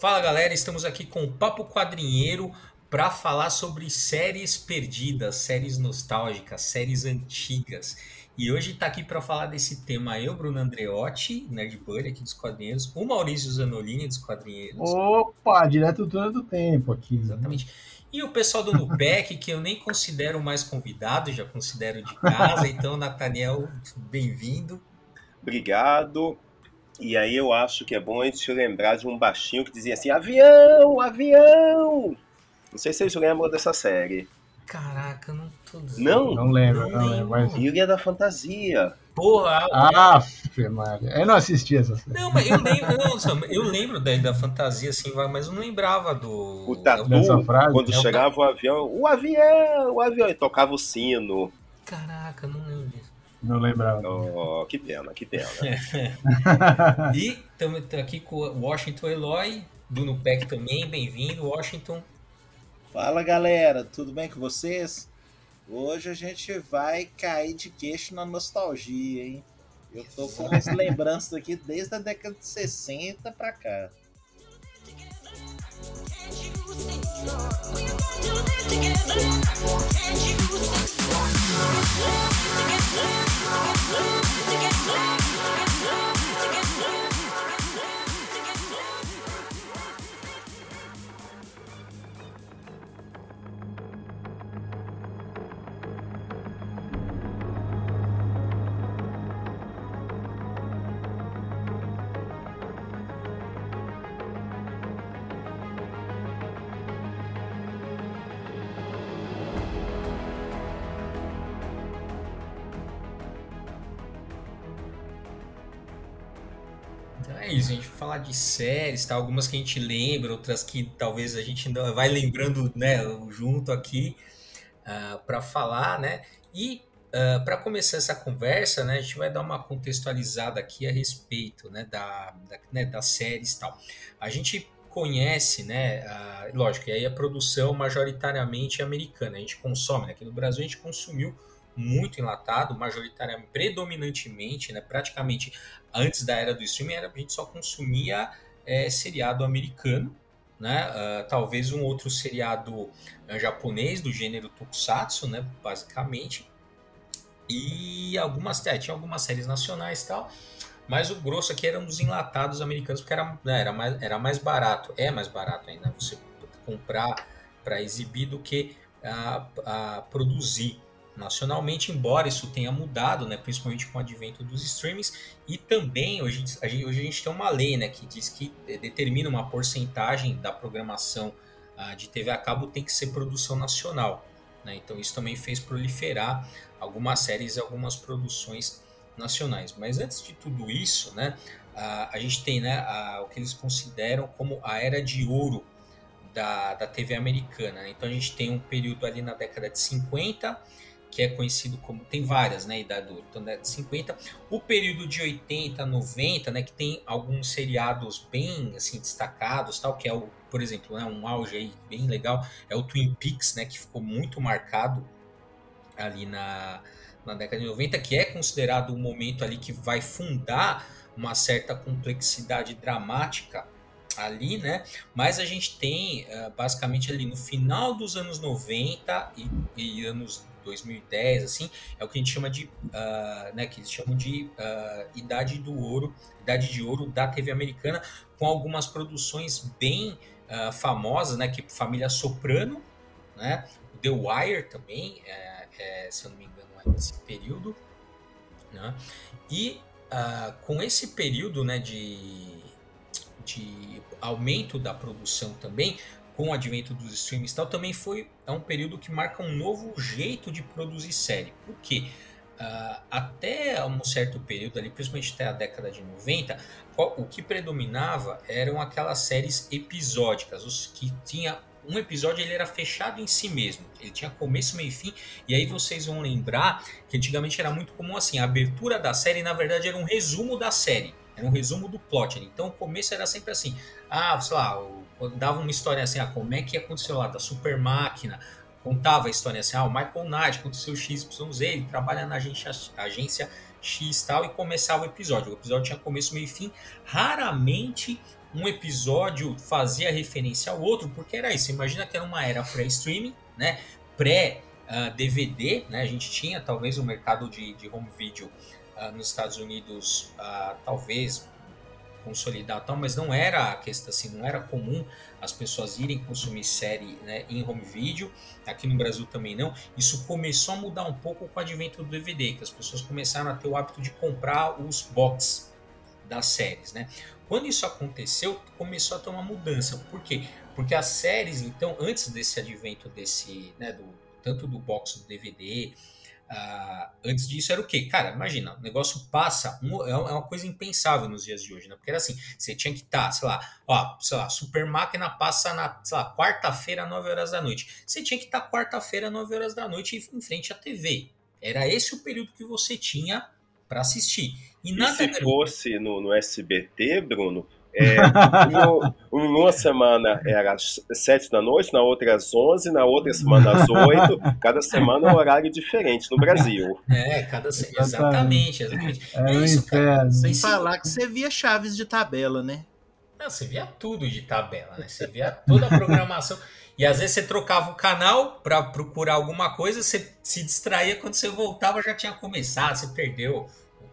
Fala galera, estamos aqui com o Papo Quadrinheiro para falar sobre séries perdidas, séries nostálgicas, séries antigas. E hoje está aqui para falar desse tema eu, Bruno Andreotti, Nerdbuddy aqui dos quadrinheiros, o Maurício Zanolini dos quadrinheiros. Opa, direto do túnel do tempo aqui. Né? Exatamente. E o pessoal do Nupec, que eu nem considero mais convidado, já considero de casa. Então, Nathaniel, bem-vindo. Obrigado. E aí eu acho que é bom a gente lembrar de um baixinho que dizia assim: avião, avião! Não sei se vocês lembram dessa série. Caraca, não tô dizendo. Não? Não lembro, não, lembro. Mas... Ilha da Fantasia. Porra! Ah, Maria. Eu não assisti essa série. Não, mas eu lembro, não, eu lembro da, da fantasia, assim, mas eu não lembrava do. O Tatu, quando é chegava o, o avião, o avião, o avião, e tocava o sino. Caraca, não lembro disso. Não lembrava. Oh, que pena, que pena. e estamos aqui com o Washington Eloy, do Nupec também, bem-vindo, Washington. Fala galera, tudo bem com vocês? Hoje a gente vai cair de queixo na nostalgia, hein? Eu tô com umas lembranças aqui desde a década de 60 pra cá. get blue, to get blue, to get blue, to get blue, to get blue. É isso, a gente vai falar de séries, tá? algumas que a gente lembra, outras que talvez a gente ainda vai lembrando né, junto aqui uh, ah, para falar, né? E uh, ah, para começar essa conversa, né, a gente vai dar uma contextualizada aqui a respeito né, da, da, né, das séries tal. A gente conhece, né, lógico, e aí a produção majoritariamente americana, a gente consome, né, aqui no Brasil a gente consumiu muito enlatado, majoritariamente, predominantemente, né, praticamente antes da era do streaming, era, a gente só consumia é, seriado americano, né? Uh, talvez um outro seriado uh, japonês do gênero tokusatsu, né? Basicamente. E algumas, é, tinha algumas séries nacionais e tal. Mas o grosso aqui eram dos enlatados americanos, porque era, né, era, mais, era mais barato. É mais barato ainda você comprar para exibir do que a, a produzir nacionalmente, embora isso tenha mudado, né, principalmente com o advento dos streamings, e também hoje a gente, hoje a gente tem uma lei né, que diz que determina uma porcentagem da programação uh, de TV a cabo tem que ser produção nacional. Né, então isso também fez proliferar algumas séries e algumas produções nacionais. Mas antes de tudo isso, né, uh, a gente tem né, o que eles consideram como a era de ouro da, da TV americana. Né. Então a gente tem um período ali na década de 50 que é conhecido como tem várias, né, idade do então, né, de 50, o período de 80, 90, né, que tem alguns seriados bem assim destacados, tal, que é o, por exemplo, né, um auge aí bem legal, é o Twin Peaks, né, que ficou muito marcado ali na na década de 90, que é considerado um momento ali que vai fundar uma certa complexidade dramática ali, né? Mas a gente tem uh, basicamente ali no final dos anos 90 e, e anos 2010, assim, é o que a gente chama de, uh, né, que eles chamam de uh, idade do ouro, idade de ouro da TV americana, com algumas produções bem uh, famosas, né, que Família Soprano, né, The Wire também, é, é, se eu não me engano, é nesse período, né, e com esse período, né, de, de aumento da produção também, com o advento dos streams e tal, também foi é um período que marca um novo jeito de produzir série. Por quê? Uh, até um certo período ali, principalmente até a década de 90, qual, o que predominava eram aquelas séries episódicas, os que tinha um episódio ele era fechado em si mesmo, ele tinha começo, meio e fim, e aí vocês vão lembrar que antigamente era muito comum assim, a abertura da série na verdade era um resumo da série, era um resumo do plot, então o começo era sempre assim, ah, sei lá, o dava uma história assim, ah, como é que aconteceu lá da super máquina, contava a história assim, ah, o Michael Knight aconteceu XYZ, ele trabalha na agência, agência X tal, e começava o episódio. O episódio tinha começo, meio e fim. Raramente um episódio fazia referência ao outro, porque era isso. Imagina que era uma era pré-streaming, né? Pré-DVD, uh, né? A gente tinha talvez o mercado de, de home video uh, nos Estados Unidos, uh, talvez consolidado, tal, mas não era a questão assim, não era comum as pessoas irem consumir série né, em home video. Aqui no Brasil também não. Isso começou a mudar um pouco com o advento do DVD, que as pessoas começaram a ter o hábito de comprar os box das séries, né? Quando isso aconteceu, começou a ter uma mudança. Por quê? Porque as séries, então, antes desse advento desse, né, do, tanto do box do DVD, uh, antes disso era o quê? Cara, imagina, o negócio passa, um, é, é uma coisa impensável nos dias de hoje, né? Porque era assim, você tinha que estar, tá, sei lá, ó, sei lá, Super Máquina passa na, sei lá, quarta-feira, 9 horas da noite. Você tinha que estar tá quarta-feira, 9 horas da noite em frente à TV. Era esse o período que você tinha para assistir. E, e se fosse no, no SBT, Bruno, é, no, numa semana era às 7 da noite, na outra às 11, na outra semana às 8. Cada semana é um horário diferente no Brasil. É, cada semana. Exatamente, exatamente. É, é isso, cara. Sem falar que você via chaves de tabela, né? Não, você via tudo de tabela, né? Você via toda a programação. E às vezes você trocava o canal para procurar alguma coisa, você se distraía, quando você voltava já tinha começado, você perdeu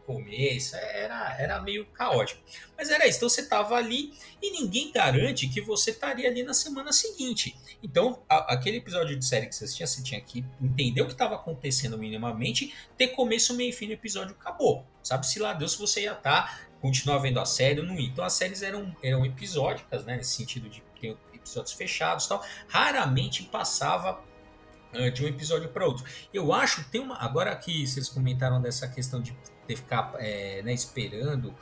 começo, era, era meio caótico. Mas era isso, então você estava ali e ninguém garante que você estaria ali na semana seguinte. Então, a, aquele episódio de série que você tinha, você tinha que entender o que estava acontecendo minimamente, ter começo, meio e fim do episódio, acabou. Sabe-se lá Deus se você ia estar, tá, continuar vendo a série ou não ia. Então as séries eram, eram episódicas, né, nesse sentido de ter episódios fechados tal. Raramente passava de um episódio para outro. Eu acho, tem uma. Agora que vocês comentaram dessa questão de ter ficar é, né, esperando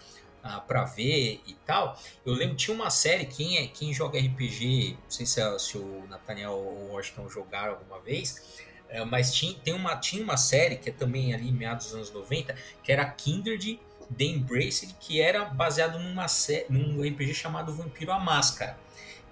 uh, para ver e tal. Eu lembro tinha uma série quem é quem joga RPG, não sei se, é, se o Nathaniel Washington jogaram alguma vez. É, mas tinha, tem uma, tinha uma série que é também ali meados dos anos 90, que era Kindred The Embraced, que era baseado numa num RPG chamado Vampiro a Máscara.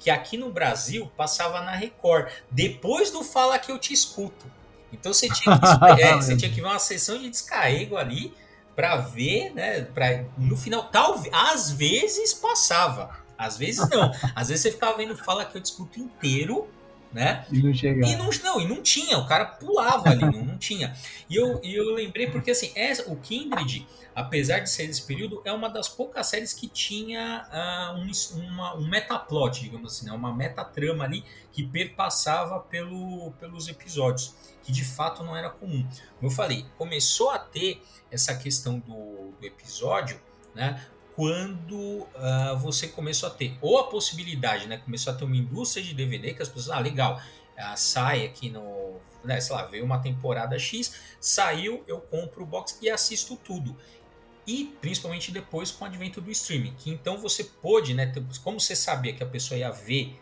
Que aqui no Brasil passava na Record, depois do Fala Que Eu Te Escuto. Então você tinha que, é, você tinha que ver uma sessão de descarrego ali para ver, né? Pra, no final, talvez, às vezes passava, às vezes não. Às vezes você ficava vendo Fala que eu discuto inteiro, né? E não chegava. E não, não, e não tinha, o cara pulava ali, não, não tinha. E eu, e eu lembrei porque assim, essa, o Kindred, apesar de ser desse período, é uma das poucas séries que tinha uh, um, uma, um metaplot, digamos assim, né? uma metatrama ali que perpassava pelo, pelos episódios, que de fato não era comum. Como eu falei, começou a ter essa questão do, do episódio, né? Quando uh, você começou a ter ou a possibilidade, né? Começou a ter uma indústria de DVD que as pessoas, ah, legal, uh, sai aqui no, né, sei lá, veio uma temporada X, saiu, eu compro o box e assisto tudo. E principalmente depois com o advento do streaming, que então você pôde, né, ter, como você sabia que a pessoa ia ver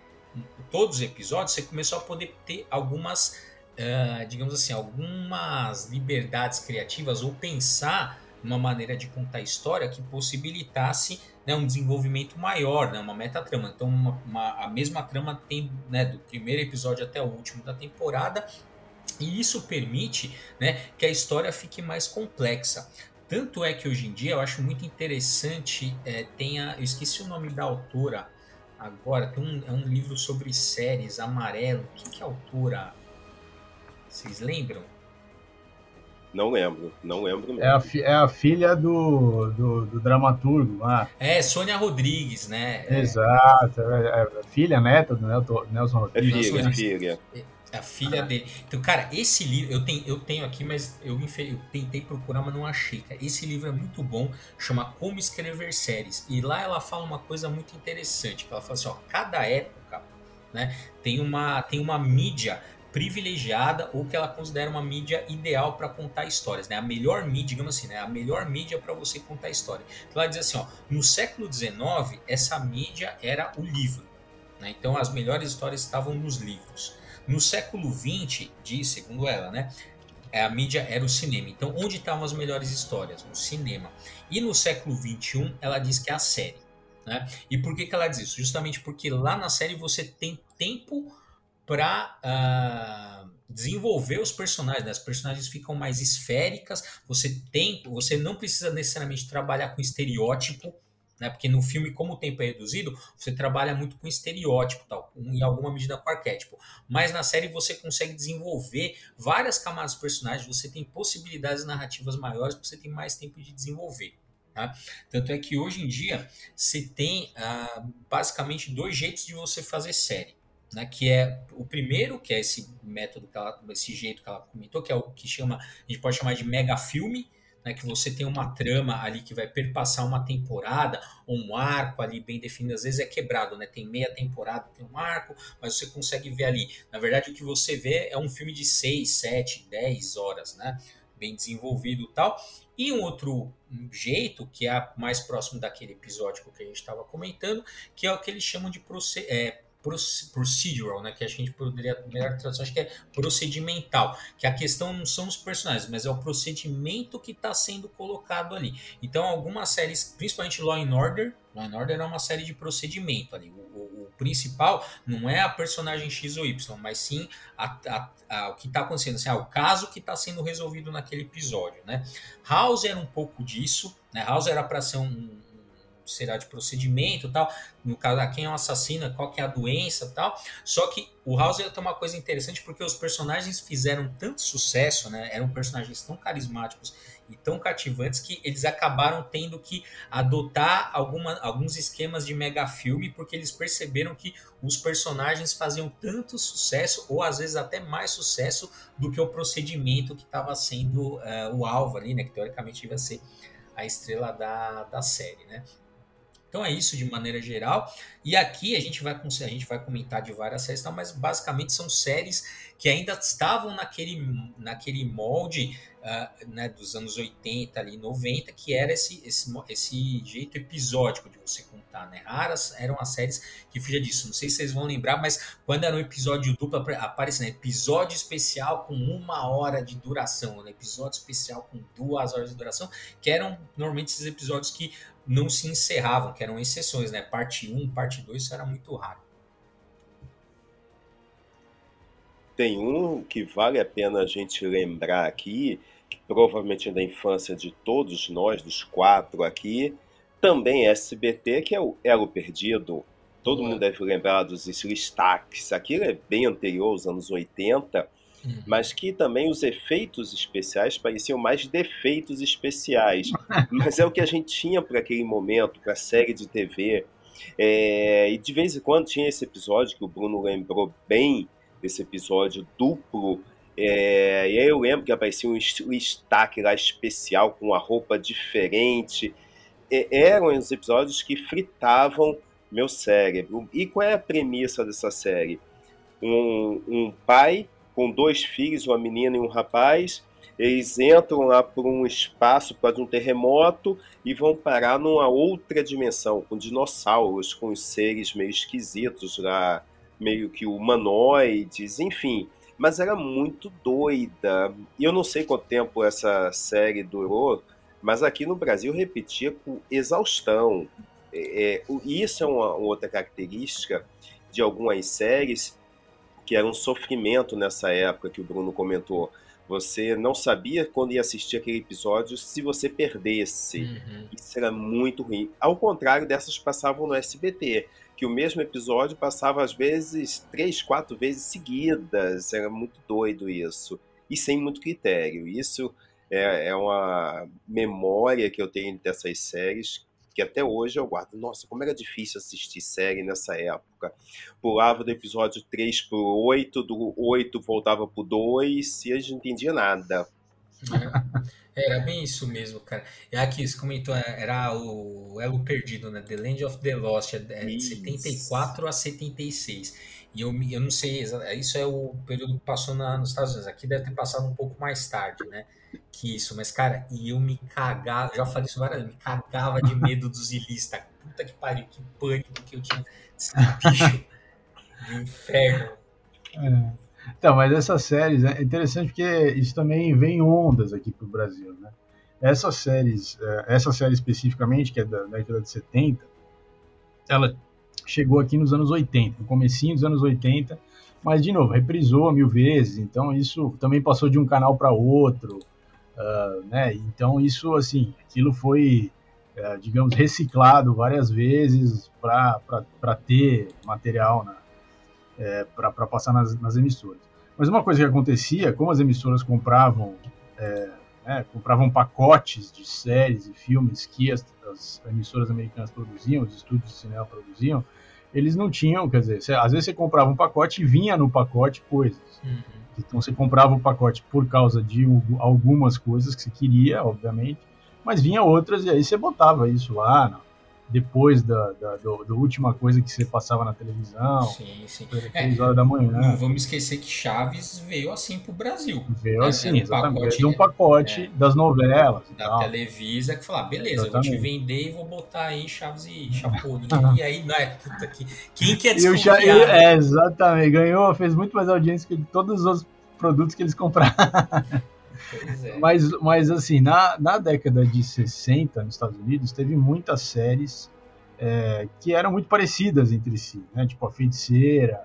todos os episódios, você começou a poder ter algumas uh, digamos assim, algumas liberdades criativas ou pensar uma maneira de contar história que possibilitasse né, um desenvolvimento maior, né, uma metatrama. Então, uma, uma, a mesma trama tem né, do primeiro episódio até o último da temporada, e isso permite né, que a história fique mais complexa. Tanto é que hoje em dia eu acho muito interessante, é, tem a, eu esqueci o nome da autora agora, tem um, é um livro sobre séries, amarelo, o que, que é a autora? Vocês lembram? Não lembro, não lembro mesmo. É a, fi, é a filha do, do, do dramaturgo lá. É, Sônia Rodrigues, né? Exato, é, é filha, neta do Nelson Rodrigues. É filha, é filha. É a filha ah. dele. Então, cara, esse livro, eu tenho, eu tenho aqui, mas eu, eu tentei procurar, mas não achei, cara. Esse livro é muito bom, chama Como Escrever Séries. E lá ela fala uma coisa muito interessante, que ela fala assim, ó, cada época, né, tem uma, tem uma mídia privilegiada ou que ela considera uma mídia ideal para contar histórias, né? A melhor mídia, digamos assim, né? A melhor mídia para você contar história. Então ela diz assim, ó, no século XIX essa mídia era o livro, né? Então as melhores histórias estavam nos livros. No século XX, diz segundo ela, né? A mídia era o cinema. Então onde estavam as melhores histórias? No cinema. E no século XXI ela diz que é a série. Né? E por que, que ela diz isso? Justamente porque lá na série você tem tempo para uh, ah, desenvolver os personagens. Né? As personagens ficam mais esféricas. Você tem, você não precisa necessariamente trabalhar com estereótipo. né? Porque no filme, como o tempo é reduzido, você trabalha muito com estereótipo, tal, em alguma medida com arquétipo. Mas na série você consegue desenvolver várias camadas de personagens, você tem possibilidades narrativas maiores, você tem mais tempo de desenvolver. Tá? Tanto é que hoje em dia você tem ah, basicamente dois jeitos de você fazer série. Né, que é o primeiro, que é esse método, que ela, esse jeito que ela comentou, que é o que chama, a gente pode chamar de mega filme, né, que você tem uma trama ali que vai perpassar uma temporada, um arco ali bem definido, às vezes é quebrado, né? Tem meia temporada, tem um arco, mas você consegue ver ali. Na verdade, o que você vê é um filme de 6, 7, 10 horas, né? Bem desenvolvido e tal. E um outro jeito, que é mais próximo daquele episódio que a gente estava comentando, que é o que eles chamam de é, procedural, né? Que a gente poderia, melhor tradução acho que é procedimental, que a questão não são os personagens, mas é o procedimento que está sendo colocado ali. Então, algumas séries, principalmente Law and Order, Law and Order é uma série de procedimento ali. O, o, o principal não é a personagem X ou Y, mas sim a, a, a, o que está acontecendo, assim, o caso que está sendo resolvido naquele episódio, né? House era um pouco disso, né? House era para ser um será de procedimento tal, no caso, quem é o assassino, qual que é a doença tal. Só que o House tem uma coisa interessante porque os personagens fizeram tanto sucesso, né? Eram personagens tão carismáticos e tão cativantes que eles acabaram tendo que adotar alguma, alguns esquemas de mega filme porque eles perceberam que os personagens faziam tanto sucesso ou às vezes até mais sucesso do que o procedimento que estava sendo uh, o alvo ali, né? Que teoricamente ia ser a estrela da, da série, né? Então é isso de maneira geral. E aqui a gente vai, a gente vai comentar de várias séries, mas basicamente são séries que ainda estavam naquele, naquele molde uh, né, dos anos 80 ali, 90, que era esse, esse, esse jeito episódico de você contar. Né? Raras eram as séries que fugia disso. Não sei se vocês vão lembrar, mas quando era um episódio duplo, aparece né, episódio especial com uma hora de duração, né? episódio especial com duas horas de duração, que eram normalmente esses episódios que não se encerravam, que eram exceções, né? Parte 1, parte 2, isso era muito raro. Tem um que vale a pena a gente lembrar aqui, que provavelmente é da infância de todos nós, dos quatro aqui, também é SBT, que é o Elo Perdido. Todo mundo deve lembrar dos destaques. Aquilo é bem anterior aos anos 80, Uhum. mas que também os efeitos especiais pareciam mais defeitos especiais. mas é o que a gente tinha para aquele momento, para a série de TV. É, e de vez em quando tinha esse episódio que o Bruno lembrou bem, esse episódio duplo. É, e aí eu lembro que aparecia um destaque lá especial com uma roupa diferente. E, eram os episódios que fritavam meu cérebro. E qual é a premissa dessa série? Um, um pai com dois filhos, uma menina e um rapaz. Eles entram lá por um espaço, por um terremoto, e vão parar numa outra dimensão, com dinossauros, com seres meio esquisitos lá, meio que humanoides, enfim. Mas era muito doida. E eu não sei quanto tempo essa série durou, mas aqui no Brasil repetia com exaustão. É, é isso é uma outra característica de algumas séries que era um sofrimento nessa época que o Bruno comentou. Você não sabia quando ia assistir aquele episódio se você perdesse. Uhum. Isso era muito ruim. Ao contrário dessas passavam no SBT, que o mesmo episódio passava às vezes três, quatro vezes seguidas. Era muito doido isso. E sem muito critério. Isso é, é uma memória que eu tenho dessas séries que até hoje eu guardo. Nossa, como era difícil assistir série nessa época. Pulava do episódio 3 pro 8, do 8 voltava pro 2 e a gente não entendia nada. É, era bem isso mesmo, cara. E aqui, você comentou, é, era o Elo Perdido, né? The Land of the Lost, é de é 74 a 76. E eu, eu não sei, isso é o período que passou na, nos Estados Unidos. Aqui deve ter passado um pouco mais tarde, né? Que isso, mas, cara, e eu me cagava, já falei isso várias vezes, me cagava de medo dos ilícitos, puta que pariu, que pânico que eu tinha esse bicho do inferno. É. Então, mas essas séries, é interessante porque isso também vem ondas aqui pro Brasil, né? Essas séries, é, essa série especificamente, que é da década de 70, ela chegou aqui nos anos 80, no comecinho dos anos 80, mas, de novo, reprisou mil vezes, então isso também passou de um canal para outro, Uh, né? Então isso assim, aquilo foi é, digamos, reciclado várias vezes para ter material é, para passar nas, nas, emissoras. Mas uma coisa que acontecia, como as emissoras compravam, é, né, compravam pacotes de séries e filmes que as, as, emissoras americanas produziam, os estúdios de cinema produziam, eles não tinham, quer dizer, às vezes você comprava um pacote e vinha no pacote coisas. Uhum. Então você comprava o pacote por causa de algumas coisas que você queria, obviamente, mas vinha outras e aí você botava isso lá depois da, da, do, da, última coisa que você passava na televisão. Sim, sim. É, horas da manhã. Não vamos esquecer que Chaves veio assim pro Brasil. Veio né? assim, exatamente. Pacote, de um pacote é, das novelas. Da tal. Televisa, que falar, beleza, exatamente. eu vou te vender e vou botar aí Chaves e Chapolin. e aí, não é, puta, que, quem quer desconfiar? Eu, é, exatamente, ganhou, fez muito mais audiência que todos os outros produtos que eles compraram. É. Mas, mas assim, na, na década de 60, nos Estados Unidos, teve muitas séries é, que eram muito parecidas entre si, né? Tipo A Feiticeira,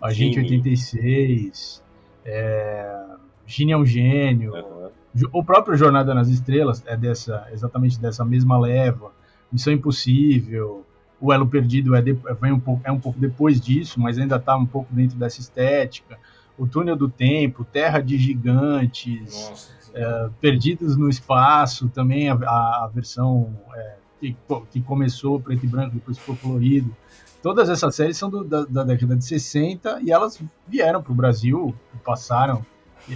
Agente Gini. 86, é, Gini é um Gênio, uhum. o próprio Jornada nas Estrelas é dessa, exatamente dessa mesma leva, Missão Impossível, o Elo Perdido é, de, vem um pouco, é um pouco depois disso, mas ainda está um pouco dentro dessa estética o Túnel do Tempo, Terra de Gigantes, Nossa, é, Perdidos no Espaço, também a, a versão é, que, que, começou preto e branco, depois ficou colorido. Todas essas séries são do, da, da, década de 60 e elas vieram para o Brasil, passaram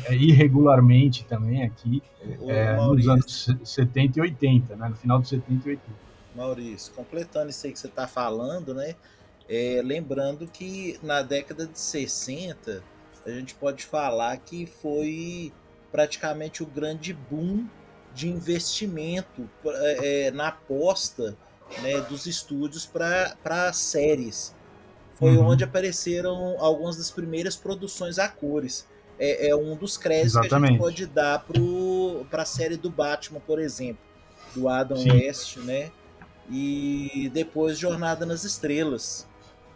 é, irregularmente também aqui é, nos anos 70 e 80, né, no final dos 70 e 80. Maurício, completando isso aí que você está falando, né? É, lembrando que na década de 60 a gente pode falar que foi praticamente o grande boom de investimento é, é na aposta né, dos estúdios para séries. Foi uhum. onde apareceram algumas das primeiras produções a cores. É, é um dos créditos Exatamente. que a gente pode dar para a série do Batman, por exemplo, do Adam Sim. West, né? E depois Jornada nas Estrelas,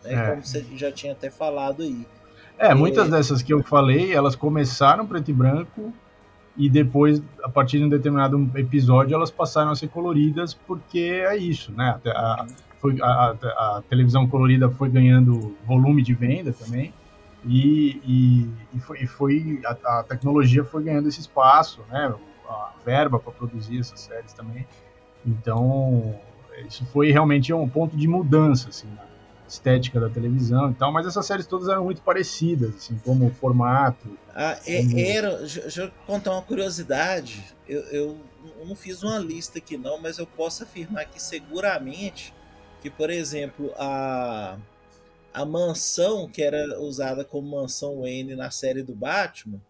né, é. como você já tinha até falado aí. É, muitas dessas que eu falei, elas começaram preto e branco e depois, a partir de um determinado episódio, elas passaram a ser coloridas porque é isso, né? A, a, foi, a, a televisão colorida foi ganhando volume de venda também e, e, e foi, e foi a, tecnologia foi ganhando esse espaço, né? A verba para produzir essas séries também. Então, isso foi realmente um ponto de mudança, assim, né? Estética da televisão e tal, mas essas séries todas eram muito parecidas, assim, como formato. Ah, como... era. Deixa eu contar uma curiosidade. Eu, eu, eu, não fiz uma lista aqui não, mas eu posso afirmar que seguramente que, por exemplo, a, a mansão que era usada como mansão Wayne na série do Batman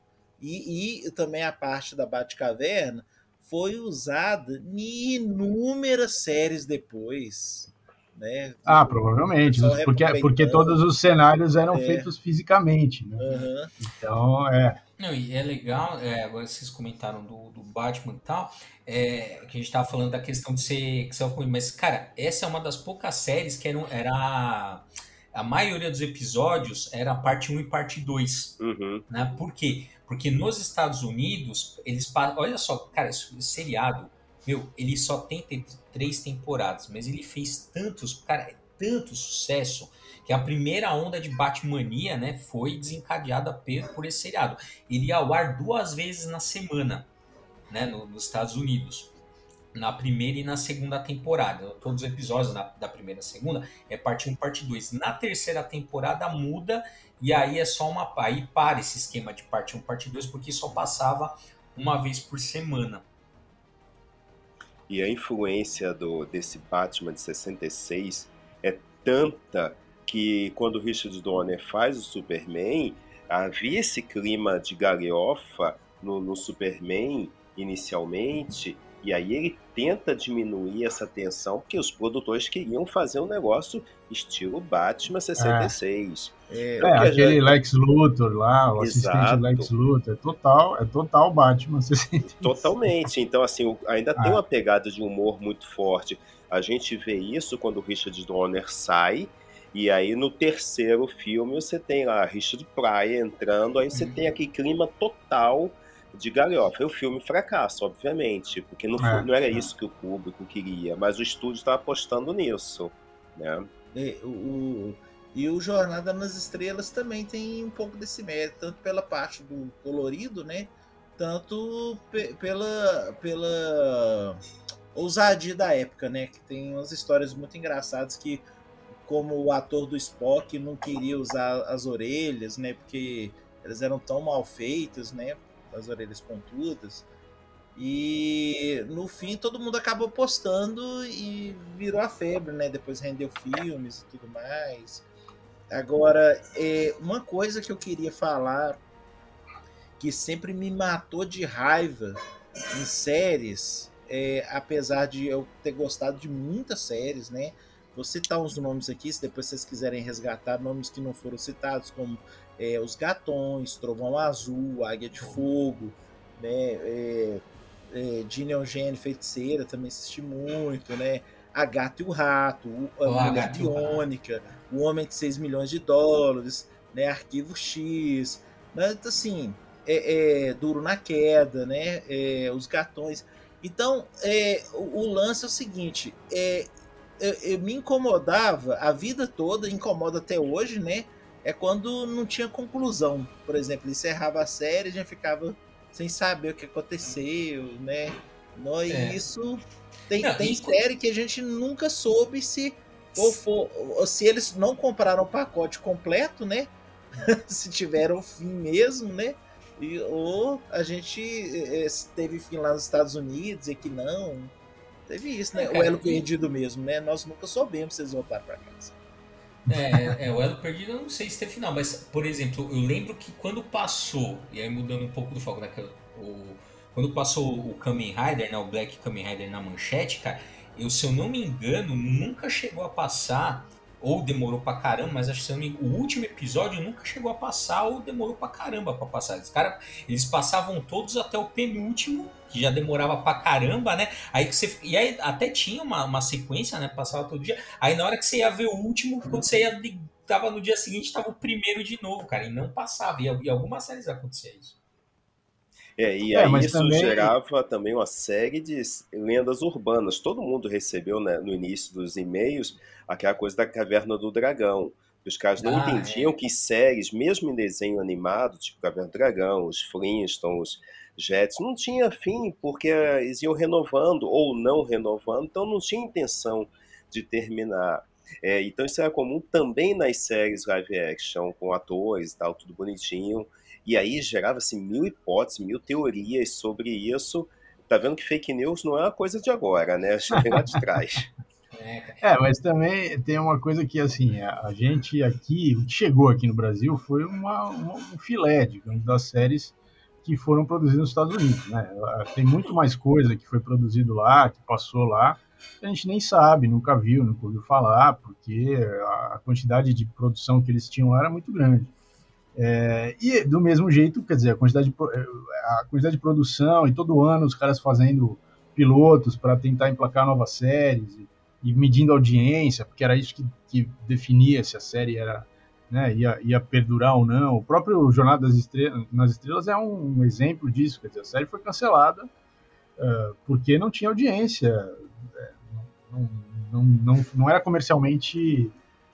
e, e também a parte da Batcaverna foi usada em inúmeras séries depois né? Ah, provavelmente, porque, porque todos os cenários eram é. feitos fisicamente, né? Uhum. Então, é... Não, e é legal, é, agora vocês comentaram do, do Batman e tal, é, que a gente tava falando da questão de ser, mas, cara, essa é uma das poucas séries que eram, era... A maioria dos episódios era parte 1 e parte 2. Uhum. Né? Por quê? Porque nos Estados Unidos, eles... Olha só, cara, esse seriado meu, ele só tem três temporadas, mas ele fez tantos, cara, é tanto sucesso que a primeira onda de Batmania, né, foi desencadeada por esse seriado. Ele ia ao ar duas vezes na semana, né, nos Estados Unidos. Na primeira e na segunda temporada. Todos os episódios na, da primeira e segunda é parte 1, parte 2. Na terceira temporada muda e aí é só uma. Aí para esse esquema de parte 1, parte 2, porque só passava uma vez por semana. E a influência do, desse Batman de 66 é tanta que quando Richard Donner faz o Superman, havia esse clima de galhofa no, no Superman inicialmente, e aí ele tenta diminuir essa tensão, porque os produtores queriam fazer um negócio estilo Batman 66. É, é aquele já... Lex Luthor lá, o Exato. assistente Lex Luthor, é total, é total Batman 66. Totalmente. Então, assim, ainda ah. tem uma pegada de humor muito forte. A gente vê isso quando o Richard Donner sai, e aí no terceiro filme você tem lá Richard Pryor entrando, aí você uhum. tem aquele clima total de galhofa. E o filme fracassa, obviamente, porque não, é, não era é. isso que o público queria, mas o estúdio estava apostando nisso, né? E o, e o Jornada nas Estrelas também tem um pouco desse mérito, tanto pela parte do colorido, né? Tanto pela, pela ousadia da época, né? Que tem umas histórias muito engraçadas que, como o ator do Spock não queria usar as orelhas, né? Porque elas eram tão mal feitas, né? As orelhas pontudas. E no fim todo mundo acabou postando e virou a febre, né? Depois rendeu filmes e tudo mais. Agora, é, uma coisa que eu queria falar que sempre me matou de raiva em séries, é, apesar de eu ter gostado de muitas séries, né? Vou citar uns nomes aqui, se depois vocês quiserem resgatar nomes que não foram citados, como é, Os Gatões, Trovão Azul, Águia de Fogo, né? É, é, Gina Eugênio Feiticeira, também assisti muito, né? A Gata e o Rato, a oh, Mulher Biônica, O Homem de 6 milhões de dólares, né? Arquivo X, né? Então, assim, é, é, Duro na Queda, né? É, os Gatões. Então, é, o, o, lance é o seguinte, é, eu, eu, me incomodava a vida toda, incomoda até hoje, né? É quando não tinha conclusão. Por exemplo, encerrava a série e já ficava sem saber o que aconteceu, né? E é. isso tem, não, tem série que a gente nunca soube se ou for, ou se eles não compraram o pacote completo, né? se tiveram fim mesmo, né? E, ou a gente é, teve fim lá nos Estados Unidos e que não. Teve isso, né? É, o elo perdido mesmo, né? Nós nunca soubemos se eles voltaram para casa. É, é, o elo perdido eu não sei se teve final, mas, por exemplo, eu lembro que quando passou, e aí mudando um pouco do foco, né? O, quando passou o Kamen Rider, né? O Black Kamen Rider na manchete, cara, eu, se eu não me engano, nunca chegou a passar ou demorou pra caramba, mas acho que o último episódio nunca chegou a passar ou demorou pra caramba pra passar. Os cara, eles passavam todos até o penúltimo, que já demorava pra caramba, né? Aí que você. E aí até tinha uma, uma sequência, né? Passava todo dia. Aí na hora que você ia ver o último, quando você ia. Tava no dia seguinte, tava o primeiro de novo, cara. E não passava. E, e algumas séries acontecia isso. É, e é, aí isso também... gerava também uma série de lendas urbanas. Todo mundo recebeu né, no início dos e-mails aquela coisa da caverna do dragão. Os caras não ah, entendiam é. que séries, mesmo em desenho animado, tipo Caverna do Dragão, os Flintstones, os Jets, não tinha fim, porque eles iam renovando ou não renovando, então não tinha intenção de terminar. É, então isso era comum também nas séries live action, com atores e tal, tudo bonitinho. E aí gerava-se mil hipóteses, mil teorias sobre isso. Tá vendo que fake news não é uma coisa de agora, né? Vem lá de trás. É, mas também tem uma coisa que, assim, a gente aqui, o que chegou aqui no Brasil foi uma, uma, um filé, digamos, das séries que foram produzidas nos Estados Unidos, né? Tem muito mais coisa que foi produzido lá, que passou lá, a gente nem sabe, nunca viu, nunca ouviu falar, porque a quantidade de produção que eles tinham lá era muito grande. É, e do mesmo jeito, quer dizer, a quantidade, de, a quantidade de produção e todo ano os caras fazendo pilotos para tentar emplacar novas séries e, e, medindo audiência, porque era isso que, que definia se a série era, né, ia, ia perdurar ou não. O próprio Jornada das Estrelas, nas Estrelas é um, um exemplo disso, quer dizer, a série foi cancelada uh, porque não tinha audiência, é, não, não, não, não era comercialmente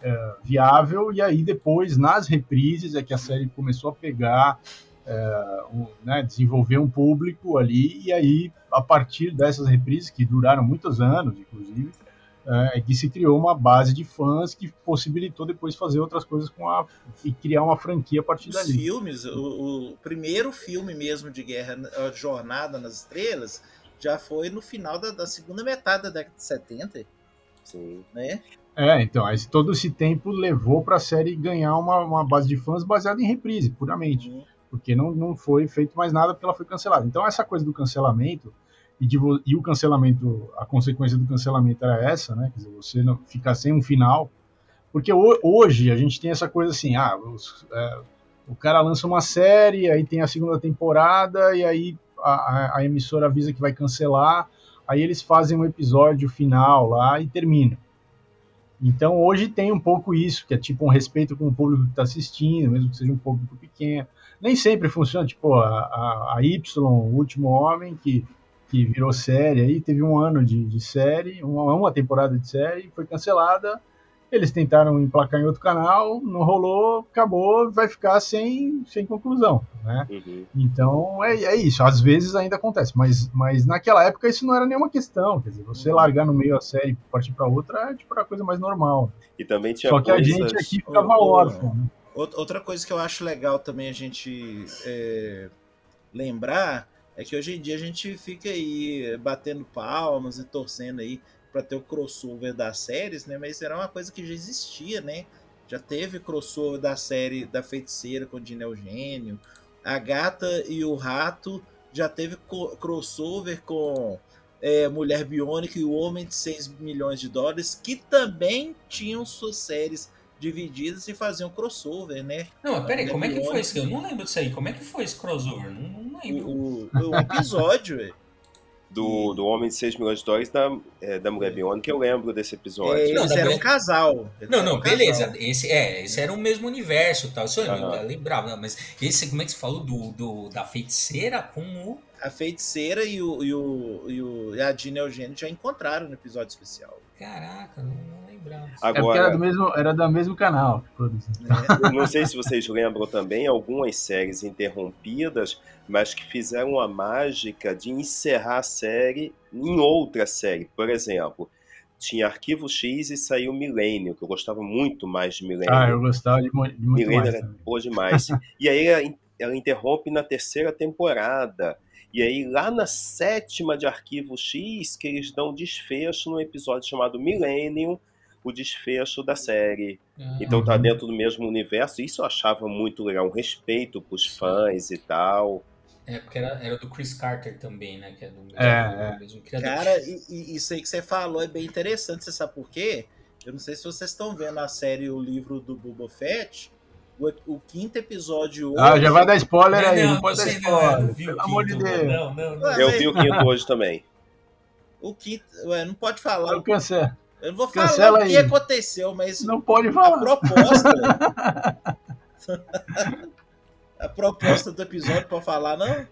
é, viável, e aí depois, nas reprises, é que a série começou a pegar, é, um, né, desenvolver um público ali, e aí, a partir dessas reprises, que duraram muitos anos, inclusive, é, é que se criou uma base de fãs que possibilitou depois fazer outras coisas com a e criar uma franquia a partir Os dali. filmes, o, o, primeiro filme mesmo de guerra, Jornada nas Estrelas, já foi no final da, da segunda metade da década de 70. Sim. Né? É, então, aí todo esse tempo levou para a série ganhar uma, uma base de fãs baseada em reprise, puramente. Uhum. Porque não, não foi feito mais nada porque ela foi cancelada. Então, essa coisa do cancelamento, e, de, e o cancelamento, a consequência do cancelamento era essa, né? Quer dizer, você não, ficar sem um final. Porque hoje a gente tem essa coisa assim, ah, os, é, o cara lança uma série, aí tem a segunda temporada, e aí a, a, a emissora avisa que vai cancelar, aí eles fazem um episódio final lá e termina. Então hoje tem um pouco isso, que é tipo um respeito com o público que está assistindo, mesmo que seja um público pequeno. Nem sempre funciona, tipo a, a, a Y, o último homem, que, que virou série aí, teve um ano de, de série, uma, uma temporada de série, foi cancelada eles tentaram emplacar em outro canal, não rolou, acabou, vai ficar sem, sem conclusão, né? Uhum. Então é, é isso. Às vezes ainda acontece, mas, mas naquela época isso não era nenhuma questão. Quer dizer, você uhum. largar no meio a série e partir para outra é tipo a coisa mais normal. E também tinha Só que coisas... a gente aqui ficava órfão. Né? Outra coisa que eu acho legal também a gente é, lembrar é que hoje em dia a gente fica aí batendo palmas e torcendo aí para ter o crossover das séries, né? Mas era uma coisa que já existia, né? Já teve crossover da série da Feiticeira com o Dino Eugênio. A Gata e o Rato já teve crossover com é, Mulher Biônica e o Homem de 6 milhões de dólares, que também tinham suas séries divididas e faziam crossover, né? Não, peraí, como é que foi isso? Eu não lembro disso aí. Como é que foi esse crossover? Não, não lembro. O, o, o episódio, do, do Homem de 6 milhões de dólares da, é, da Mulher Biônica, eu lembro desse episódio. É, eles eram um casal. Eles não, não, beleza. Casal. Esse, é, esse era o mesmo universo tal. Isso eu, eu lembrava, não, mas esse, como é que você falou do, do, da feiticeira com o. A feiticeira e, o, e, o, e, o, e a Dina Eugênio já encontraram no episódio especial. Caraca, não, não. Agora, é era do mesmo, era do mesmo canal. É. não sei se vocês lembram também algumas séries interrompidas mas que fizeram a mágica de encerrar a série em outra série. Por exemplo, tinha Arquivo X e saiu Milênio, que eu gostava muito mais de Milênio. Ah, eu gostava de, de muito Milênio mais. Era boa demais. e aí ela, ela interrompe na terceira temporada. E aí, lá na sétima de Arquivo X, que eles dão desfecho num episódio chamado Millennium, o desfecho da série. Ah. Então tá dentro do mesmo universo. Isso eu achava muito legal, um respeito pros fãs e tal. É, porque era, era do Chris Carter também, né? Que é do, é, do mesmo criador. Cara, e, e, isso aí que você falou é bem interessante, você sabe por quê? Eu não sei se vocês estão vendo a série O Livro do Boba Fett. O, o quinto episódio hoje. Ah, já vai dar spoiler não, aí, não, não pode dar spoiler. Pelo amor de Deus. Não, não, não. Eu vi o quinto hoje também. O quinto. Ué, não pode falar. Eu cancelo. Eu não vou falar o que aconteceu, mas. Não pode falar. A proposta. a proposta do episódio para falar, não?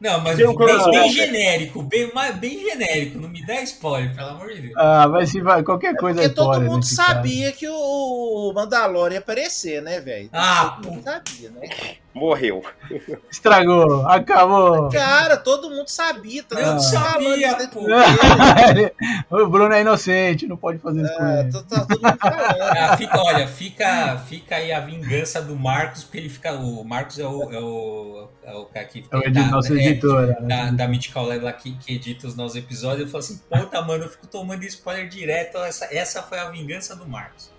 Não, mas bem, bem, genérico, bem, bem genérico, não me dá spoiler, pelo amor de Deus. Ah, mas se vai, qualquer coisa é, porque todo mundo sabia caso. que o Mandalorian ia aparecer, né, velho? Ah, todo mundo sabia, né? Morreu. Estragou, acabou. Cara, todo mundo sabia, todo mundo ah. sabia. o Bruno é inocente, não pode fazer isso com é, ele. Tá, tá todo mundo ah, fica, olha, fica, fica aí a vingança do Marcos, porque ele fica. O Marcos é o, é o, é o cara que fica. É o nosso é, editor. Né? Da, da Mythical Lab que, que edita os nossos episódios. Eu falo assim, puta, mano, eu fico tomando spoiler direto. Essa, essa foi a vingança do Marcos.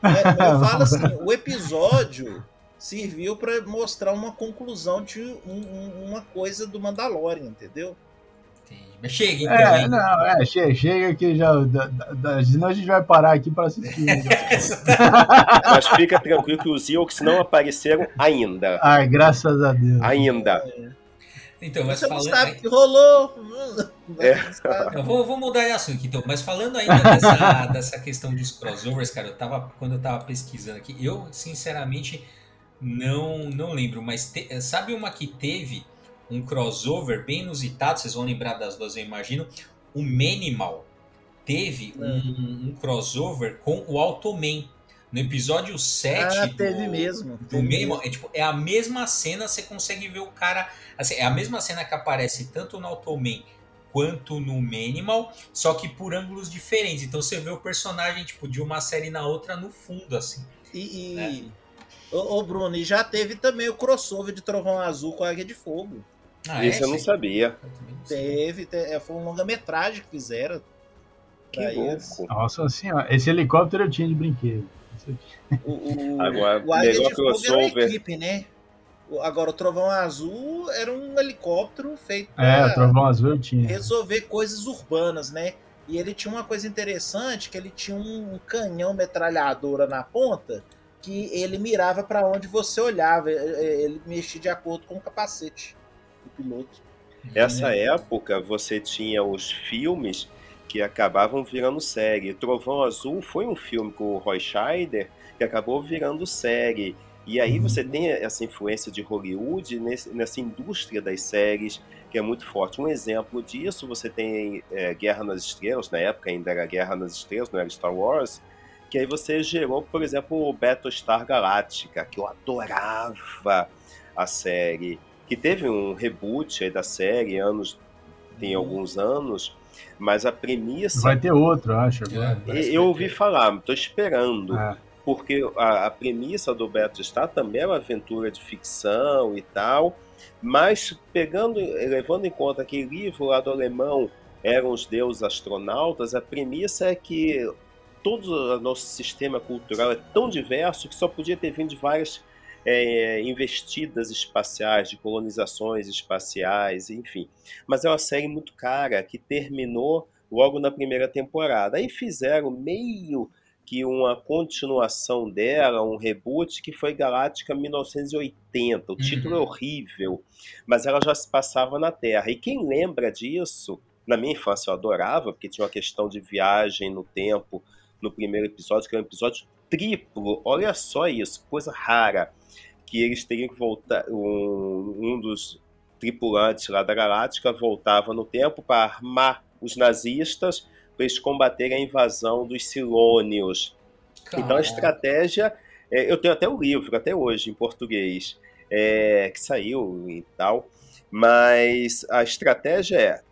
É, eu falo assim, o episódio serviu para mostrar uma conclusão de um, uma coisa do Mandalorian, entendeu? Mas chega, então. É, não, é, chega, chega que já. Da, da, senão a gente vai parar aqui para assistir. Mas fica tranquilo que os Ewoks não apareceram ainda. Ai, graças a Deus. Ainda. Então, mas Você falando. sabe que rolou. É. Eu vou, vou mudar de assunto aqui, então. Mas falando ainda dessa, dessa questão dos crossovers, cara, eu tava, quando eu tava pesquisando aqui, eu, sinceramente não, não lembro, mas te, sabe uma que teve um crossover bem inusitado, vocês vão lembrar das duas, eu imagino. O Manimal teve um, hum. um crossover com o Automan. No episódio 7 ah, teve do, mesmo. Do Manimal, é, tipo, é a mesma cena, você consegue ver o cara. Assim, é a mesma cena que aparece tanto no Automan quanto no Manimal, só que por ângulos diferentes. Então você vê o personagem, tipo, de uma série na outra no fundo, assim. E, e, né? Ô, ô, Bruno, e já teve também o crossover de Trovão Azul com a Águia de Fogo. Ah, Isso é? eu não sabia. Teve, teve é, foi um longa-metragem que fizeram. Que louco. Nossa senhora, esse helicóptero eu tinha de brinquedo. O, o, Agora, o Águia de Fogo era uma equipe, né? Agora, o Trovão Azul era um helicóptero feito É, Trovão Azul eu tinha. resolver coisas urbanas, né? E ele tinha uma coisa interessante, que ele tinha um canhão metralhadora na ponta, que ele mirava para onde você olhava. Ele mexia de acordo com o capacete do piloto. Nessa é. época, você tinha os filmes que acabavam virando série. Trovão Azul foi um filme com o Roy Scheider que acabou virando série. E aí você uhum. tem essa influência de Hollywood nesse, nessa indústria das séries que é muito forte. Um exemplo disso, você tem é, Guerra nas Estrelas, na época ainda era Guerra nas Estrelas, não era Star Wars, que aí você gerou, por exemplo, o Battlestar Galactica, que eu adorava a série, que teve um reboot aí da série, anos, tem uhum. alguns anos, mas a premissa... Vai ter outro, acho. Agora. É, eu ouvi falar, estou esperando. É porque a, a premissa do Battlestar também é uma aventura de ficção e tal, mas pegando, levando em conta que o livro lá do alemão eram os deuses astronautas, a premissa é que todo o nosso sistema cultural é tão diverso que só podia ter vindo de várias é, investidas espaciais, de colonizações espaciais, enfim. Mas é uma série muito cara que terminou logo na primeira temporada. Aí fizeram meio que uma continuação dela, um reboot, que foi Galáctica 1980. O título é uhum. é horrível, mas ela já se passava na Terra. E quem lembra disso, na minha infância eu adorava, porque tinha uma questão de viagem no tempo no primeiro episódio, que é um episódio triplo. Olha só isso, coisa rara. Que eles teriam que voltar. Um, um dos tripulantes lá da Galáctica voltava no tempo para armar os nazistas para eles combaterem a invasão dos Silônios. Então a estratégia. É, eu tenho até o livro, até hoje, em português, é, que saiu e tal. Mas a estratégia é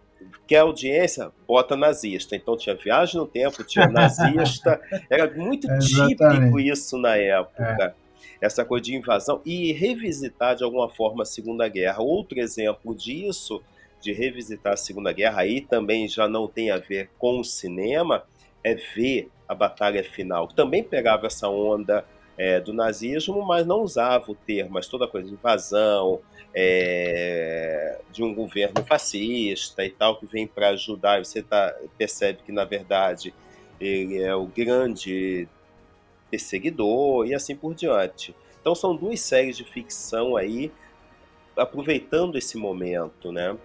que a audiência bota nazista. Então tinha viagem no tempo, tinha nazista. Era muito é, típico isso na época. É. Essa coisa de invasão e revisitar de alguma forma a Segunda Guerra. Outro exemplo disso de revisitar a Segunda Guerra, aí também já não tem a ver com o cinema, é ver a batalha final. Também pegava essa onda é, do nazismo, mas não usava o termo, mas toda coisa de invasão, é, de um governo fascista e tal, que vem para ajudar. Você tá, percebe que, na verdade, ele é o grande perseguidor e assim por diante. Então são duas séries de ficção aí, aproveitando esse momento, né?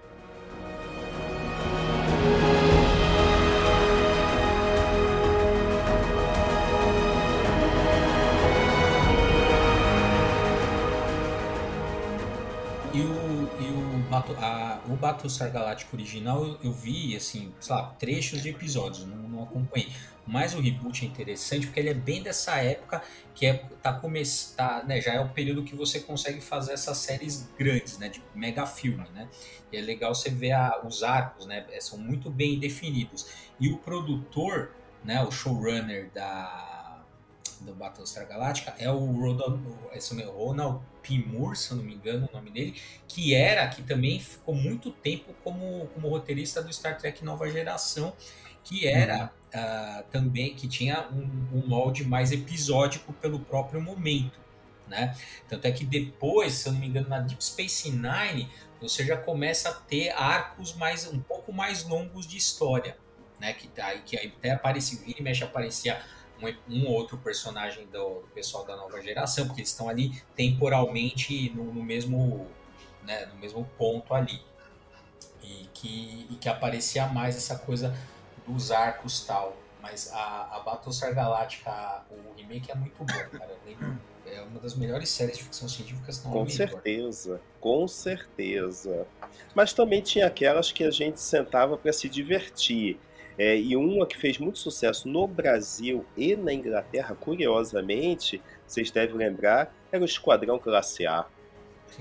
A, o Battlestar Galactica original eu, eu, vi, assim, sei lá, trechos de episódios, não, não, acompanhei. Mas o reboot é interessante porque ele é bem dessa época que é, tá começando, tá, né, já é o período que você consegue fazer essas séries grandes, né, de mega filme, né. E é legal você ver a, os arcos, né, é, são muito bem definidos. E o produtor, né, o showrunner da do Battlestar Galactica é o Ronald, é o Ronald P. Moore, se eu não me engano o nome dele, que era, que também ficou muito tempo como, como roteirista do Star Trek Nova Geração, que era uhum. uh, também, que tinha um, um molde mais episódico pelo próprio momento. Né? Tanto é que depois, se eu não me engano, na Deep Space Nine, você já começa a ter arcos mais um pouco mais longos de história, né? Que, tá, que aí até aparecia, vira e mexe, aparecia um, outro personagem do, do, pessoal da nova geração, porque eles estão ali temporalmente no, no mesmo, né, no mesmo ponto ali. E que, e que aparecia mais essa coisa dos arcos tal. Mas a, a Battlestar Galactica, o remake é muito bom, cara. É uma das melhores séries de ficção científica, não Com certeza, com certeza. Mas também tinha aquelas que a gente sentava para se divertir. É, e uma que fez muito sucesso no Brasil e na Inglaterra, curiosamente, vocês devem lembrar, era o Esquadrão Classe A.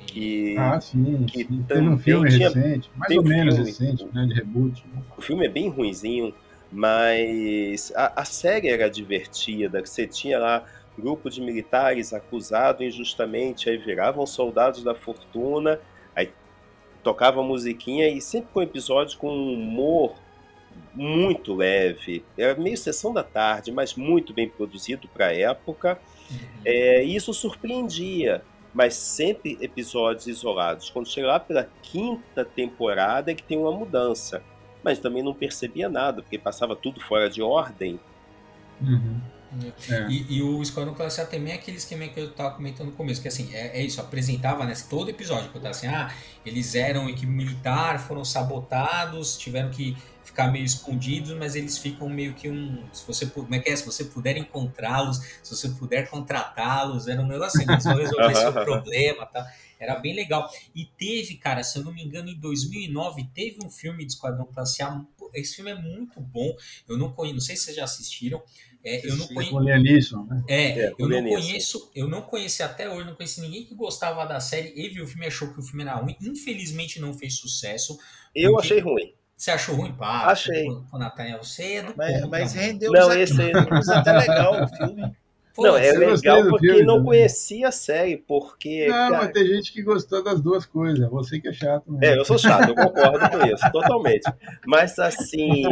Que, ah, sim. Que sim. Tem um filme tinha, recente, mais ou menos filme, recente, né, de reboot. O filme é bem ruinzinho, mas a, a série era divertida. Você tinha lá grupo de militares acusado injustamente, aí viravam soldados da fortuna, aí tocava musiquinha e sempre com episódios com humor muito leve. Era é meio sessão da tarde, mas muito bem produzido para a época. Uhum. É, isso surpreendia, mas sempre episódios isolados. Quando chega lá pela quinta temporada é que tem uma mudança. Mas também não percebia nada, porque passava tudo fora de ordem. Uhum. É. E, e, o Esquadrão Classe A também é aquele esquema que eu tava comentando no começo, que assim, é, é isso, apresentava nesse né, todo episódio, que eu tava assim, ah, eles eram equipe militar, foram sabotados, tiveram que ficar meio escondidos, mas eles ficam meio que um. Se você, como é que é? Se você puder encontrá-los, se você puder contratá-los, era um negócio assim, eles vão resolver seu problema tá? Era bem legal. E teve, cara, se eu não me engano, em 2009, teve um filme de Esquadrão Classe A. Esse filme é muito bom. Eu não conheço, não sei se vocês já assistiram. É, eu não conheço. né? É, é eu não conheço, eu não conheci até hoje, não conheci ninguém que gostava da série e viu o filme achou que o filme era ruim. Infelizmente não fez sucesso. Eu achei ruim. Você achou ruim, pá? Achei. Com Nathaniel, você é do Mas, mas rendeu não, esse aí. até legal o filme. Pô, não, é legal porque filme, não conhecia a série, porque. Não, cara... mas tem gente que gostou das duas coisas. Você que é chato. Né? É, eu sou chato, eu concordo com isso, totalmente. Mas assim,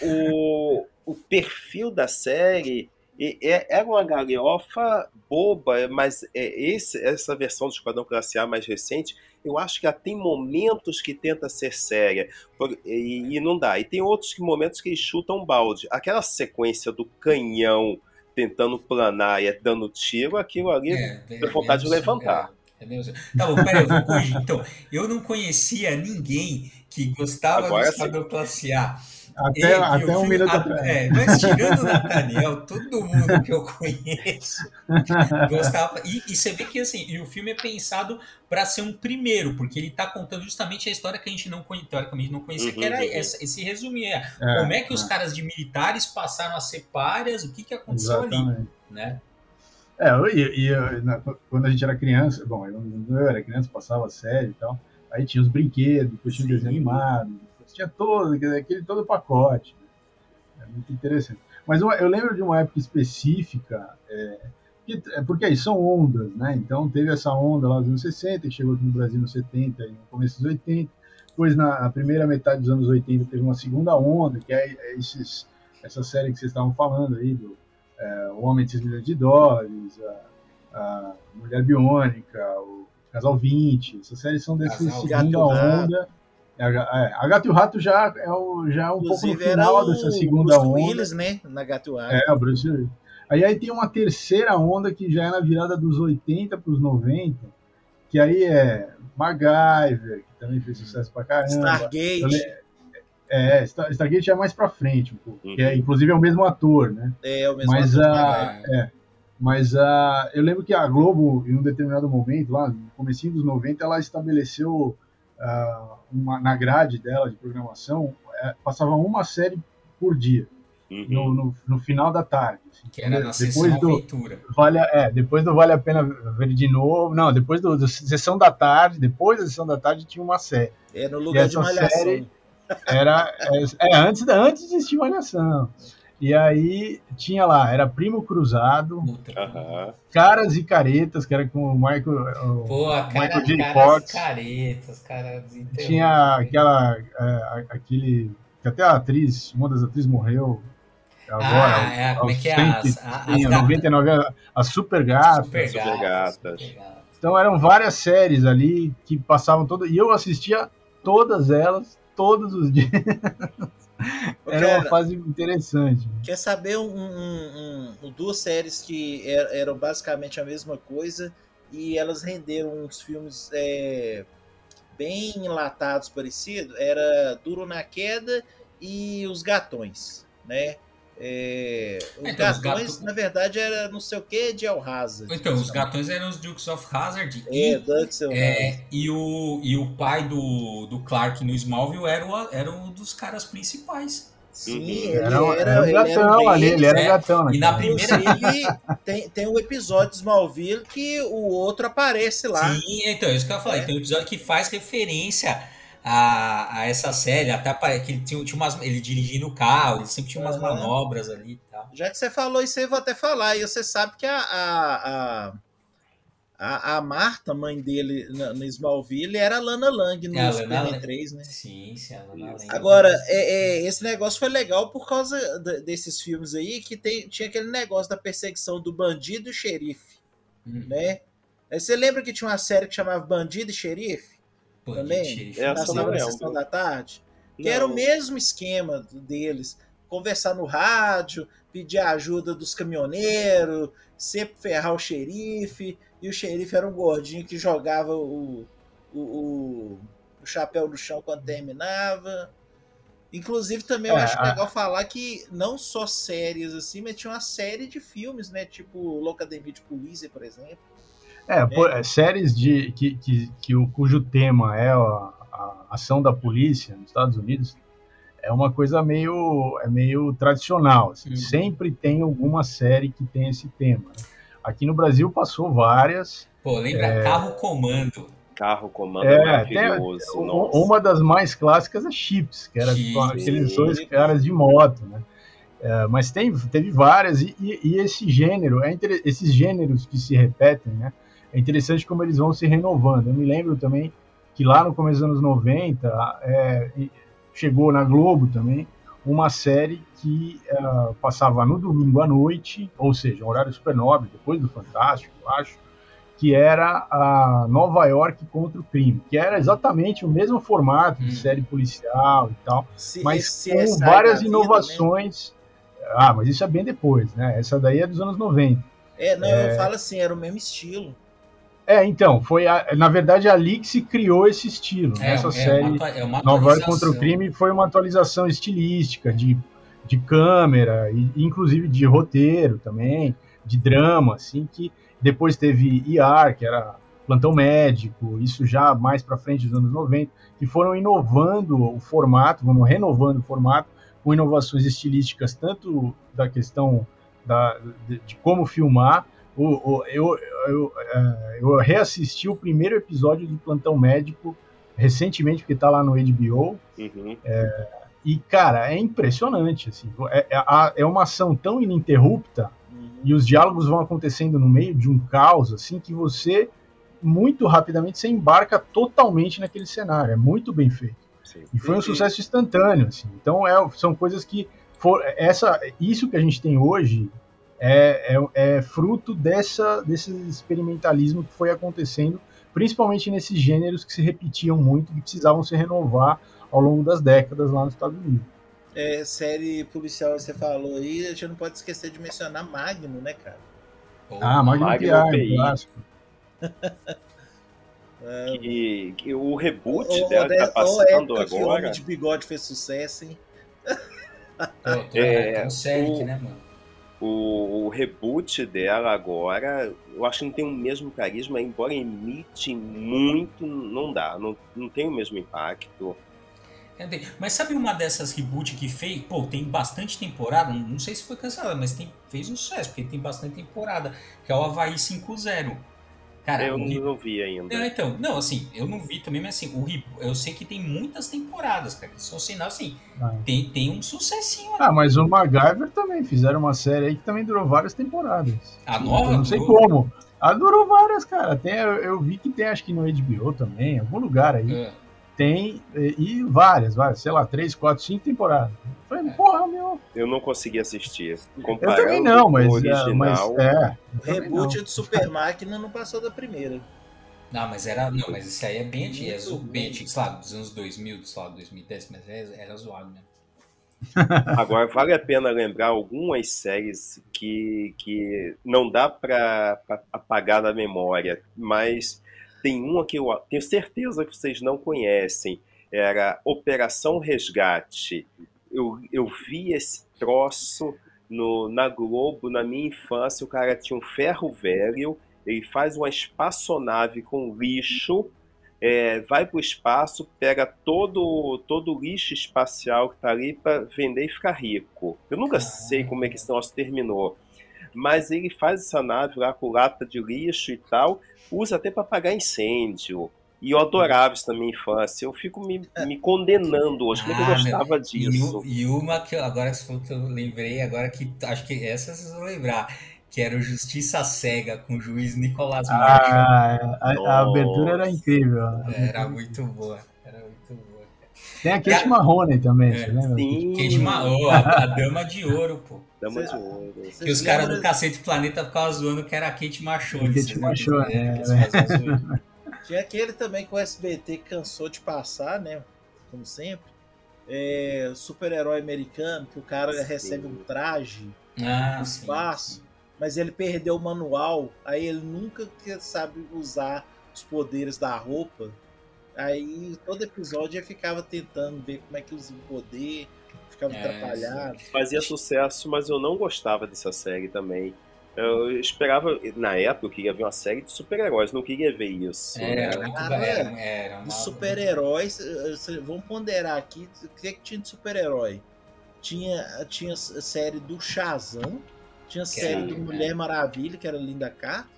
o, o perfil da série é, é uma galhofa boba, mas é esse, essa versão do Esquadrão Classe A mais recente, eu acho que ela tem momentos que tenta ser séria e, e não dá. E tem outros que, momentos que eles chutam balde. Aquela sequência do canhão tentando planar e dando tiro, aquilo ali é, é, vontade de levantar. É, é tá bom, peraí, eu vou corrigir. Então, eu não conhecia ninguém que gostava Agora do Esquadrão Classe A até, até um minuto atrás. É, mas tirando o Nathaniel, todo mundo que eu conheço gostava. E, e, você vê que assim, e o filme é pensado para ser um primeiro, porque ele está contando justamente a história que a gente não, teoricamente não conhecia, uhum, que era uhum. essa, esse resumir. É, é, como é que os é. caras de militares passaram a ser párias, o que, que aconteceu Exatamente. ali. Né? É, e, na, quando a gente era criança, bom, eu, eu era criança, passava a série e tal, aí tinha os brinquedos, depois tinha o desenho animado, tinha todo, aquele todo pacote. Né? É muito interessante. Mas eu, eu, lembro de uma época específica, é, que, é, porque aí são ondas, né? Então teve essa onda lá dos anos 60, que chegou aqui no Brasil nos 70 e no começo dos 80. Depois, na, na, primeira metade dos anos 80, teve uma segunda onda, que é, é esses, essa série que vocês estavam falando aí, do é, O Homem de 6 milhões de dólares, a, a Mulher Biônica, o Casal 20. Essas séries são desse segunda onda. É, é, a Gato e o Rato já é, o, já é um pouco no final dessa segunda Bruce onda. Willis, né? Na Gato e o Rato. É, o Bruce Willis. Aí, aí tem uma terceira onda que já é na virada dos 80 para os 90, que aí é MacGyver, que também fez sucesso pra caramba. Stargate. É, Stargate é mais pra frente, um pouco, uhum. que é, inclusive é o mesmo ator, né? É, é o mesmo mas, ator. A, é, mas a, eu lembro que a Globo, em um determinado momento, lá no começo dos 90, ela estabeleceu uh, uma, na grade dela de programação, é, passava uma série por dia. Uhum. No, no, no, final da tarde. Assim. Que era na depois do, aventura. Vale, é, depois do Vale a Pena Ver de Novo. Não, depois do, do Sessão da Tarde, depois da Sessão da Tarde tinha uma série. É no lugar de Malhação. Série era, é, é, antes, antes de existir Malhação. E aí tinha lá, era Primo Cruzado, uhum. Caras e Caretas, que era com o Michael, o Pô, Michael J. Fox. Caretas, caras Tinha aquela, é, aquele, que até a atriz, uma das atrizes morreu agora. Ah, é, como é que é? As, as, as 99 a Super Gata. Super, Super Gatas. Então eram várias séries ali que passavam todas, e eu assistia todas elas, todos os dias. Era uma fase interessante. Quer saber um, um, um, duas séries que er, eram basicamente a mesma coisa e elas renderam uns filmes é, bem enlatados parecidos? Era Duro na Queda e Os Gatões, né? É, os então, gatões, os gato... na verdade, era não sei o que de El Hazard. Então, os gatões eram os Dukes of Hazard. É, e, Dukes é, e, o, e o pai do, do Clark no Smallville era, o, era um dos caras principais. Sim, uhum. ele era, era, era um gatão ele ali, ele era é, gatão. Né, e na primeira ele tem, tem um episódio de Smallville que o outro aparece lá. Sim, então, é isso que eu ia falar. É. Tem um episódio que faz referência a, a essa série, até para que ele tinha, tinha umas, ele dirigindo o carro, ele sempre tinha umas uhum. manobras ali e tal. Já que você falou isso aí, eu vou até falar. E você sabe que a, a, a, a Marta, mãe dele no Smallville, era a Lana Lang no é, Superman 3, né? Sim, sim, a Lana Lang. Agora, é, é, esse negócio foi legal por causa de, desses filmes aí, que tem, tinha aquele negócio da perseguição do bandido e xerife, hum. né? Aí você lembra que tinha uma série que chamava Bandido e Xerife? Também, passava na sessão da tarde, que não. era o mesmo esquema deles, conversar no rádio, pedir ajuda dos caminhoneiros, sempre ferrar o xerife, e o xerife era um gordinho que jogava o, o, o, o chapéu no chão quando terminava. Inclusive, também eu É, acho a- legal falar que não só séries assim, mas tinha uma série de filmes, né? Tipo Locademia de Polícia, por exemplo. É, pô, é, séries de, que, que, que o, cujo tema é a, a ação da polícia nos Estados Unidos é uma coisa meio, é meio tradicional. assim. Uhum. Sempre tem alguma série que tem esse tema. né? Aqui no Brasil passou várias. Pô, lembra Carro Comando? Carro comando É, maravilhoso. U- nossa. Uma das mais clássicas é Chips, que era Chips. aqueles dois caras de moto, né? É, mas tem, teve várias, e, e- e esse gênero, é inter- esses gêneros que se repetem, né? É interessante como eles vão se renovando. Eu me lembro também que lá no começo dos anos 90, é, chegou na Globo também uma série que é, passava no domingo à noite, ou seja, um horário super nobre, depois do Fantástico, eu acho, que era a Nova York contra o crime, que era exatamente o mesmo formato de Hum. série policial e tal, Se- mas esse com várias inovações. Ah, mas isso é bem depois, né? Essa daí é dos anos 90. né? É, não, eu falo assim, era o mesmo estilo. É, então, foi a- na verdade ali que se criou esse estilo. É, Essa é série uma, é uma Nova atualização. contra o crime foi uma atualização estilística de, de câmera e inclusive de roteiro também, de drama, assim que depois teve ER, que era plantão médico, isso já mais para frente dos anos 90, que foram inovando o formato, vamos renovando o formato com inovações estilísticas tanto da questão da, de, de como filmar. O, o, eu, eu, é, eu reassisti o primeiro episódio de Plantão Médico recentemente, porque tá lá no HBO, Uhum. e, cara, é impressionante, assim, é, é, é uma ação tão ininterrupta Uhum. e os diálogos vão acontecendo no meio de um caos, assim, que você, muito rapidamente, você embarca totalmente naquele cenário, é muito bem feito. Sim. E foi um sucesso instantâneo, assim. Então é, são coisas que for, essa, isso que a gente tem hoje é, é, é fruto dessa, desse experimentalismo que foi acontecendo, principalmente nesses gêneros que se repetiam muito e precisavam se renovar ao longo das décadas lá nos Estados Unidos. É, série policial que você falou aí, a gente não pode esquecer de mencionar Magno, né, cara? Ah, Magno Magno P.I., PI. clássico. É, Que, que o reboot ou, dela ou, tá passando que o agora. Homem de Bigode fez sucesso, hein? É, é, série, o- né, mano? O, o reboot dela agora, eu acho que não tem o mesmo carisma, embora imite muito, não dá, não, não tem o mesmo impacto. Mas sabe uma dessas reboot que fez? Pô, tem bastante temporada, não não sei se foi cancelada, mas tem, fez um sucesso, porque tem bastante temporada, que é o Havaí 5.0. Cara, eu não, não vi ainda. Não, então, não, assim, eu não vi também, mas assim, o re- eu sei que tem muitas temporadas, cara, que são sinal, assim, Ah. tem, tem um sucessinho ali. Ah, mas o MacGyver também fizeram uma série aí que também durou várias temporadas. A nova? Eu não sei durou- como. Ah, durou várias, cara. Tem, eu, eu vi que tem, acho que no HBO também, em algum lugar aí. É. Tem, e, e várias, várias, sei lá, três, quatro, cinco temporadas. Eu falei, porra, meu. Eu não consegui assistir. Eu Comparando também não, mas, com o é, original, mas é. Eu reboot não. de Super Máquina não passou da primeira. Não, mas era. Não, mas esse aí é bem antigo, é bem antigo, sei lá, dos anos 2000, sei lá, 2010, mas é- era zoado mesmo. Agora, vale a pena lembrar algumas séries que, que não dá para apagar da memória, mas tem uma que eu tenho certeza que vocês não conhecem. Era Operação Resgate. Eu, eu vi esse troço no, na Globo na minha infância. O cara tinha um ferro velho, ele faz uma espaçonave com lixo é, vai para o espaço, pega todo, todo o lixo espacial que está ali para vender e ficar rico. Eu nunca sei como é que esse negócio terminou. Mas ele faz essa nave lá com lata de lixo e tal, usa até para apagar incêndio. E eu adorava isso na minha infância. Eu fico me, me condenando hoje. Como é que eu Ah, gostava meu, disso? E, e uma que eu, agora que eu lembrei, agora que acho que essa vocês vão lembrar, que era o Justiça Cega com o juiz Nicolás Marshall. Ah, a, a Nossa. abertura era incrível. Era muito boa, era muito boa. Tem a Kate Marrone também, É, você lembra? Sim, de Maô, a, a Dama de Ouro, pô. Ouro. Que os caras do Cacete Planeta ficavam zoando que era a Kate Machone. Kate? Machone, É, é. faziam zoeira. Tinha aquele também que o SBT cansou de passar, né? Como sempre. É, super-herói americano, que o cara Sim. recebe um traje. Ah, no sim, espaço, sim. mas ele perdeu o manual, aí ele nunca sabe usar os poderes da roupa. Aí todo episódio ele ficava tentando ver como é que usa o poder, ficava É, atrapalhado. Fazia sucesso, mas eu não gostava dessa série também. Eu esperava, na época, eu queria ver uma série de super-heróis, não queria ver isso. Era né? muito Cara, era, era uma... Super-heróis, eh, cê- vamos ponderar aqui, o que, é que tinha de super-herói? Tinha, tinha a série do Shazam, tinha a série do era, Mulher é. Maravilha, que era Linda Carter,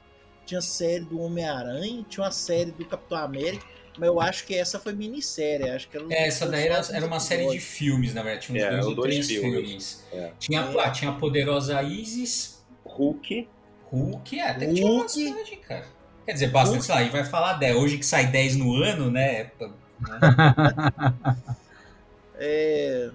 tinha a série do Homem-Aranha, tinha uma série do Capitão América, mas eu acho que essa foi minissérie, acho que ela É, essa daí era, era uma série de filmes, na verdade. Tinha uns É, dois ou dois três filmes. filmes. É. Tinha, É. ah, tinha a poderosa Isis, Hulk, Hulk, é, até que tinha Hulk. bastante, cara. Quer dizer, bastante, Hulk. sei lá, e vai falar 10. Hoje que sai 10 no ano, né? é, né? É,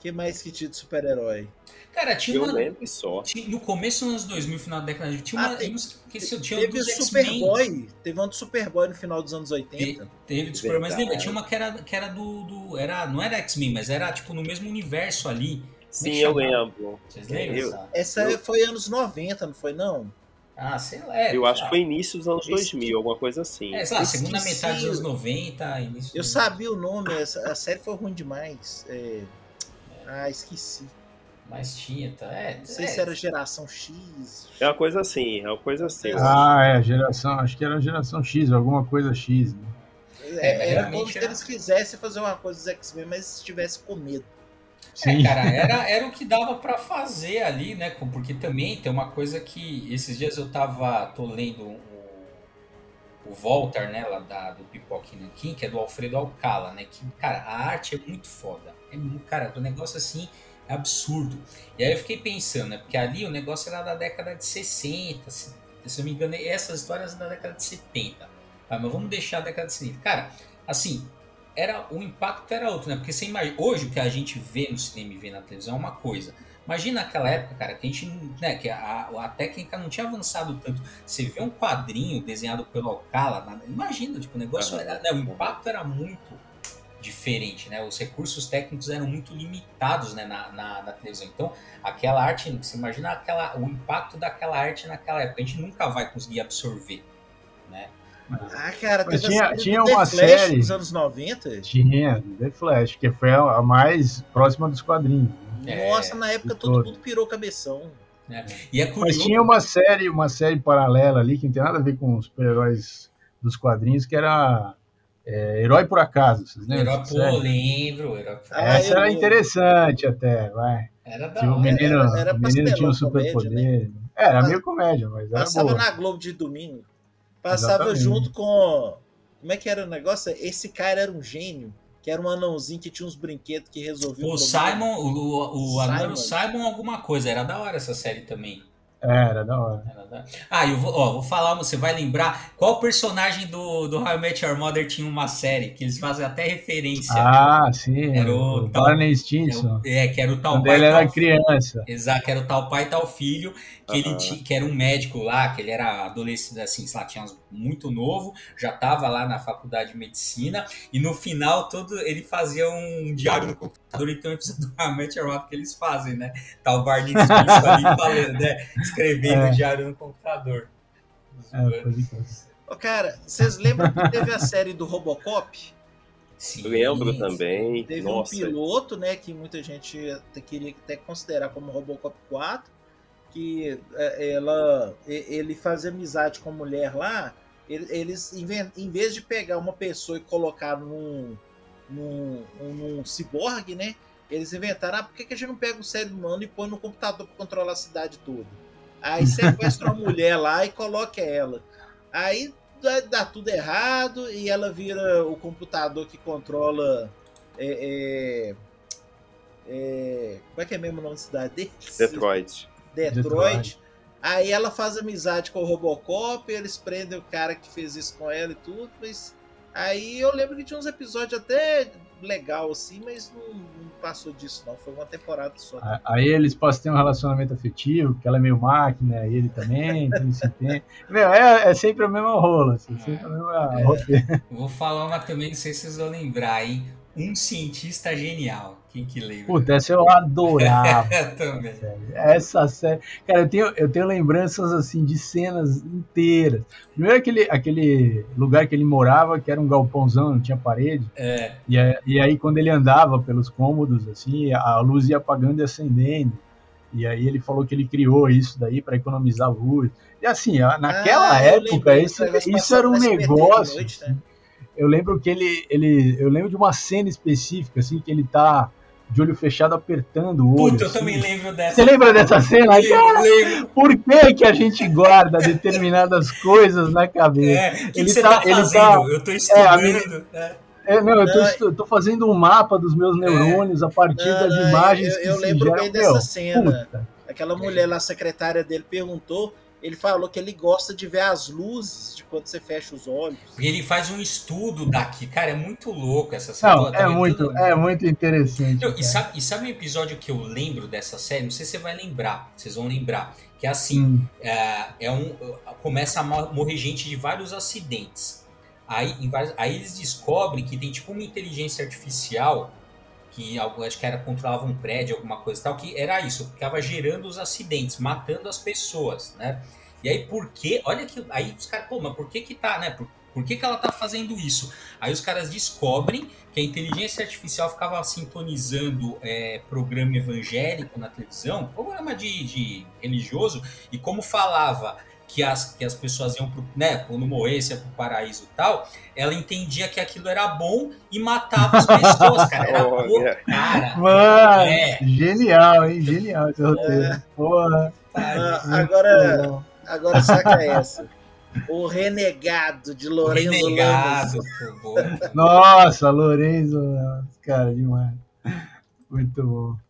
que mais que tinha de super-herói? Cara, tinha eu uma. lembro só. tinha- no começo dos anos 2000, final da década de tinha Ah, uma. tem- esqueci, tinha Teve X-Men. Superboy, teve um do Superboy no final dos anos 80. Te- Teve do Superman, mas lembra, tinha uma que era, que era do, do- Era, não era X-Men, mas era tipo no mesmo universo ali. Sim, que eu chamava? lembro. Vocês lembram? Eu-? Essa Eu- foi anos 90, não foi não? Ah, sei lá. é, Eu acho tá. que foi início dos anos Esse- 2000, alguma coisa assim. É, sei lá, segunda metade dos anos 90, início Eu sabia o nome, essa, a série foi ruim demais. É, Ah, esqueci. Mas tinha, tá? É, Não sei é, se era geração X. É uma coisa assim, é uma coisa assim. Ah, é, geração, acho que era geração X, alguma coisa X. Né? É, era realmente como se era- eles quisessem fazer uma coisa dos X-Men, mas estivesse com medo. É, cara, era, era o que dava pra fazer ali, né? Porque também tem uma coisa que esses dias eu tava, tô lendo o, o Voltar, né, lá da, do Pipoque Nankin, que é do Alfredo Alcala, né? Que, cara, a arte é muito foda. É, cara, o negócio assim é absurdo. E aí eu fiquei pensando, né? Porque ali o negócio era da década de 60, se, se eu não me engano, essas histórias da década de 70. Tá, mas vamos deixar a década de 70. Cara, assim, era o impacto era outro, né? Porque você imagina, hoje o que a gente vê no cinema e vê na televisão é uma coisa. Imagina naquela época, cara, que a gente, né, que a, a técnica não tinha avançado tanto. Você vê um quadrinho desenhado pelo Alcala, imagina, tipo, o negócio era, né, o impacto era muito diferente, né? Os recursos técnicos eram muito limitados, né, na, na, na televisão. Então, aquela arte, você imagina aquela, o impacto daquela arte naquela época, a gente nunca vai conseguir absorver, né? Ah, cara, Mas tinha- tinha uma Flash série- nos anos 90. Tinha, The Flash, que foi a, a mais próxima dos quadrinhos. né? É, Nossa, na época todo todo. mundo pirou cabeção. E é Mas curioso. tinha uma série, uma série paralela ali, que não tem nada a ver com os super-heróis dos quadrinhos, que era é, Herói por Acaso. Vocês lembram? Dessa pô, série? lembro. Era, Ah, Essa era interessante até, vai. era da o hora. menino, era- era o menino tinha um superpoder. Era meio comédia, mas era Passava boa. na Globo de domingo. Passava Exatamente. junto com. Como é que era o negócio? Esse cara era um gênio. Que era um anãozinho que tinha uns brinquedos que resolvia O problema. Simon, o, o, o o Simon. Simon alguma coisa. Era da hora essa série também. Era da hora. Era da- Ah, eu vou, ó, vou falar, você vai lembrar qual personagem do, do How I Met Your Mother tinha uma série, que eles fazem até referência. Ah, sim. Era o o tal- Barney É, Stinson. o- é, que era o tal Quando pai ele e era tal criança. Exato, que era o tal pai e tal filho, que ele Aham. tinha, que era um médico lá, que ele era adolescente, assim, sei lá, tinha uns- muito novo, já estava lá na faculdade de medicina, e no final todo ele fazia um diário no computador, então episódio do Hamlet que eles fazem, né? Tá o Barney Stinson ali falando, né? Escrevendo É. o diário no computador. É, cara, vocês lembram que teve a série do Robocop? Sim, Lembro também. Teve Nossa, um piloto, né, que muita gente queria até considerar como Robocop 4, que é, ela, ele fazia amizade com a mulher lá, eles, em vez de pegar uma pessoa e colocar num, num, num ciborgue, né, eles inventaram, ah, por que, que a gente não pega o cérebro humano e põe no computador para controlar a cidade toda? Aí sequestra uma mulher lá e coloca ela. Aí dá, dá tudo errado e ela vira o computador que controla. É, é, é, como é que é mesmo o nome da cidade deles? Detroit. Detroit. Detroit. Aí ela faz amizade com o Robocop, eles prendem o cara que fez isso com ela e tudo, mas. Aí eu lembro que tinha uns episódios até legal assim, mas não, não passou disso não. Foi uma temporada só. Aí eles passam a ter um relacionamento afetivo, porque ela é meio máquina, ele também, tudo se tem. Meu, é, é sempre a mesma rola, assim, sempre a mesma É. roteiro. Vou falar uma também, não sei se vocês vão lembrar, hein? Um cientista genial. Quem que lembra? Puta, essa eu adorava. eu também. Essa série. Cara, eu tenho, eu tenho lembranças assim de cenas inteiras. Primeiro aquele, aquele lugar que ele morava, que era um galpãozão, não tinha parede. É. E, e aí, quando ele andava pelos cômodos, assim, a luz ia apagando e acendendo. E aí ele falou que ele criou isso daí para economizar luz. E assim, naquela ah, época, isso, isso era um negócio. Noite, né? Eu lembro que ele, ele. Eu lembro de uma cena específica, assim, que ele tá de olho fechado apertando o olho. Puta, eu assim. também lembro dessa. Você lembra dessa cena? Cara, lembro. Por que, que a gente guarda determinadas coisas na cabeça? É, que ele que tá, tá ele tá, eu tô estudando. É, é, não, eu tô, tô, fazendo um mapa dos meus neurônios é. a partir não, das não, imagens eu, eu lembro bem dessa Meu, cena. Puta. Aquela mulher lá, secretária dele, perguntou ele falou que ele gosta de ver as luzes de quando você fecha os olhos. Ele faz um estudo daqui, cara, é muito louco essa série. Não, é muito, é muito interessante. E, sabe, e, sabe, um episódio que eu lembro dessa série? Não sei se você vai lembrar, vocês vão lembrar. Que é assim, hum. é, é, um, começa a morrer gente de vários acidentes. Aí, vários, aí eles descobrem que tem tipo uma inteligência artificial que acho que era controlava um prédio, alguma coisa tal, que era isso, ficava gerando os acidentes, matando as pessoas, né? E aí por que, olha que, aí os caras, pô, mas por que que tá, né? Por, por que, que ela tá fazendo isso? Aí os caras descobrem que a inteligência artificial ficava sintonizando é, programa evangélico na televisão, programa de, de religioso, e como falava que as, que as pessoas iam pro, né, quando morresse ia pro paraíso e tal, ela entendia que aquilo era bom e matava as pessoas, cara. Era oh, cara. Mano, é. genial, hein? Genial esse roteiro. É. Porra. Ah, agora, agora saca essa. O Renegado de Lourenço Renegado, Nossa, Lourenço, cara, demais. Muito bom.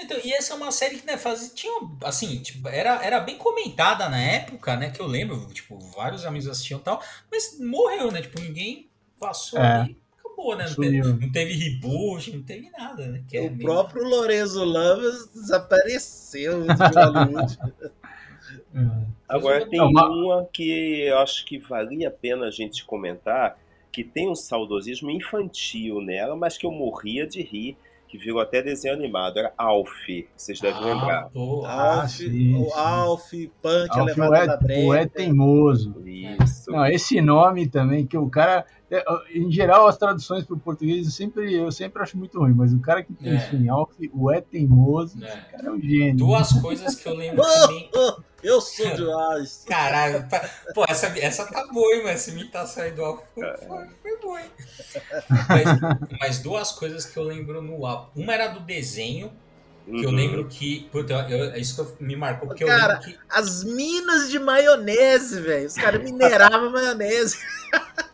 Então, e essa é uma série que né, faz, tinha, assim, tipo, era, era bem comentada na época, né? Que eu lembro, tipo, vários amigos assistiam e tal, mas morreu, né? Tipo, ninguém passou é. ali acabou, né? Não teve, não teve, reboot, não teve nada, né? É o próprio Lorenzo Lamas desapareceu de Hollywood. É. Agora tem uma que eu acho que valia a pena a gente comentar, que tem um saudosismo infantil nela, mas que eu morria de rir, que virou até desenho animado, era Alf, vocês devem ah, lembrar. Pô, ah, Alf, o Alf, Punk, Alf, levada é, na breca. O é teimoso. Isso. Não, esse nome também, que o cara, é, em geral as traduções para o português eu sempre, eu sempre acho muito ruim, mas o cara que pensa é. em Alf, o é teimoso, é. esse cara é um gênio. Duas coisas que eu lembro também. Eu sou de Alice. Caralho, tá... pô, essa, essa tá boa, hein, mas essa imitação aí do Alf foi, foi, foi boa, hein? Mas, mas, duas coisas que eu lembro no Alf. Uma era do desenho, que uhum. eu lembro que. Puta, eu, isso que me marcou, porque cara, eu lembro que. As minas de maionese, velho. Os caras mineravam maionese.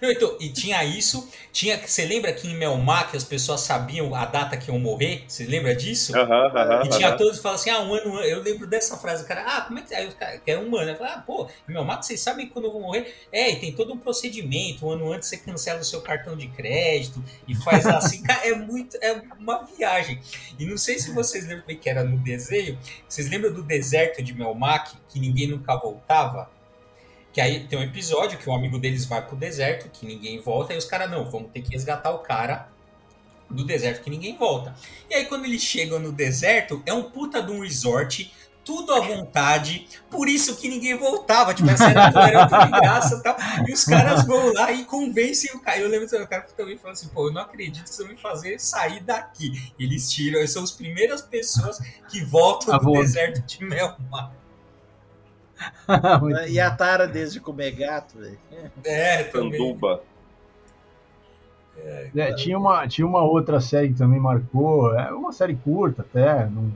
Não, então, e tinha isso, tinha você lembra que em Melmac as pessoas sabiam a data que iam morrer? Você lembra disso? Uhum, uhum, e tinha uhum. todos que falavam assim: ah, um ano, eu lembro dessa frase, o cara, ah, como é que. Aí o cara, que era um ano, eu falei, ah, pô, em Melmac vocês sabem quando eu vou morrer? É, e tem todo um procedimento, um ano antes você cancela o seu cartão de crédito e faz assim, cara, é muito, é uma viagem. E não sei se vocês lembram como é que era no desenho, vocês lembram do deserto de Melmac, que ninguém nunca voltava? Que aí tem um episódio que um amigo deles vai pro deserto, que ninguém volta, e os caras, não, vamos ter que resgatar o cara do deserto que ninguém volta. E aí quando eles chegam no deserto, é um puta de um resort, tudo à vontade, por isso que ninguém voltava, tipo, essa era, de graça e tal, e os caras vão lá e convencem o cara. Eu lembro que o cara também falou assim, pô, eu não acredito que vocês vão me fazer sair daqui. Eles tiram, eles são as primeiras pessoas que voltam do deserto de Melmar. e a tara desde comer gato, velho. É, Tanduba. É, é, tinha, uma, tinha uma outra série que também marcou, é uma série curta até, num,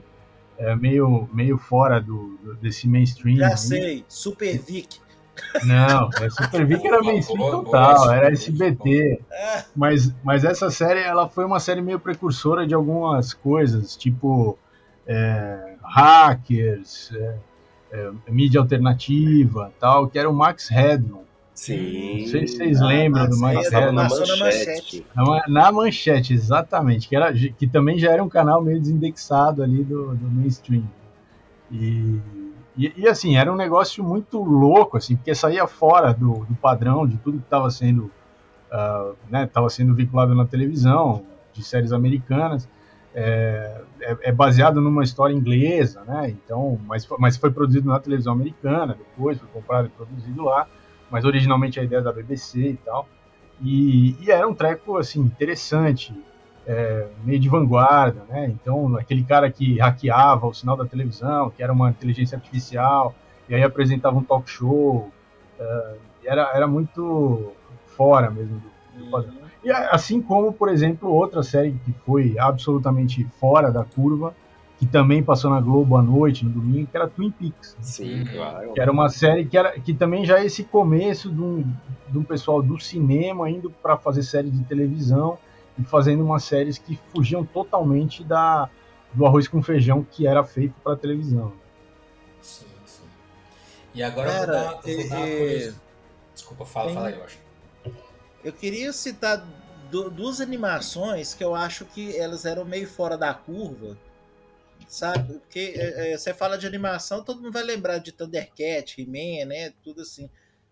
é, meio, meio fora do, do desse mainstream. Já aí. sei, Super Vic. Não, é Super Vic era mainstream total, era SBT. É. Mas, mas essa série ela foi uma série meio precursora de algumas coisas, tipo é, hackers, é, mídia alternativa tal, que era o Max Headroom. Sim. Não sei se vocês lembram do Max Headroom. Na manchete. Na, na, manchete, exatamente. Que, era, que também já era um canal meio desindexado ali do, do mainstream. E, e, e, assim, era um negócio muito louco, assim, porque saía fora do, do padrão de tudo que estava sendo estava uh, né, sendo vinculado na televisão, de séries americanas. É, é, é, baseado numa história inglesa, né? Então, mas, mas foi produzido na televisão americana, depois foi comprado e produzido lá, mas originalmente a ideia é da BBC e tal. E, e era um treco assim interessante, é, meio de vanguarda, né? Então, aquele cara que hackeava o sinal da televisão, que era uma inteligência artificial, e aí apresentava um talk show, é, era, era muito fora mesmo do, do padrão. E assim como, por exemplo, outra série que foi absolutamente fora da curva, que também passou na Globo à noite, no domingo, que era Twin Peaks. Sim, claro. Que era uma série que, era, que também já é esse começo de um, de um pessoal do cinema indo para fazer série de televisão e fazendo umas séries que fugiam totalmente da, do arroz com feijão que era feito para televisão. Sim, sim. E agora Cara, eu vou dar, eu vou dar e, Desculpa, fala, tem, fala aí, eu acho. Eu queria citar duas animações que eu acho que elas eram meio fora da curva, sabe? Porque é, é, você fala de animação, todo mundo vai lembrar de Thundercat, He-Man, né? Tudo assim.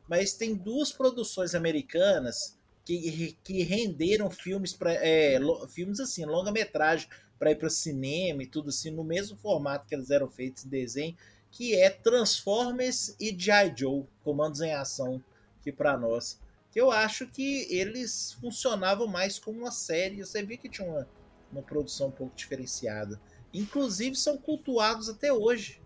Mas tem duas produções americanas que, que renderam filmes para é, filmes assim, longa-metragem para ir para cinema e tudo assim, no mesmo formato que eles eram feitos em desenho, que é Transformers e G.I. Joe, Comandos em Ação, que para nós eu acho que eles funcionavam mais como uma série. Você vê que tinha uma, uma produção um pouco diferenciada. Inclusive são cultuados até hoje,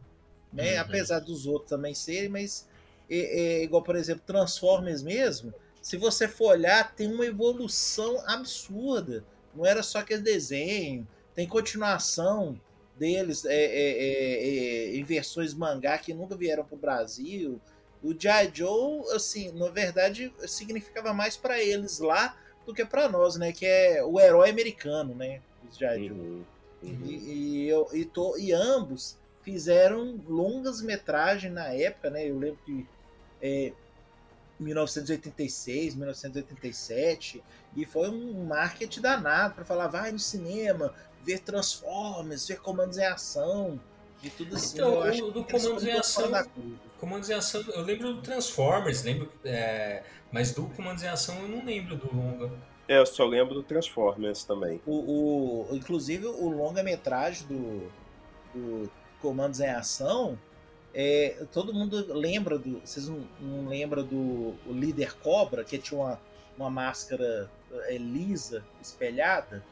né? Uhum. Apesar dos outros também serem, mas é, é, igual por exemplo Transformers mesmo. Se você for olhar, tem uma evolução absurda. Não era só aquele desenho, tem continuação deles é, é, é, é em versões mangá que nunca vieram para o Brasil. O G.I. Joe, assim, na verdade, significava mais para eles lá do que para nós, né? Que é o herói americano, né? Os G.I. Joe. Uhum. Uhum. E, e, eu, e, tô, e ambos fizeram longas metragens na época, né? Eu lembro que é, 1986, 1987, e foi um marketing danado para falar, vai no cinema, ver Transformers, ver Comandos em Ação, de tudo assim. Então, eu acho do Comandos em Ação. Comandos em Ação, eu lembro do Transformers, lembro, é, mas do Comandos em Ação eu não lembro do longa. É, eu só lembro do Transformers também. O, o inclusive o longa-metragem do, do Comandos em Ação, é, todo mundo lembra do. Vocês não, não lembram do o líder Cobra, que tinha uma, uma máscara é, lisa, espelhada?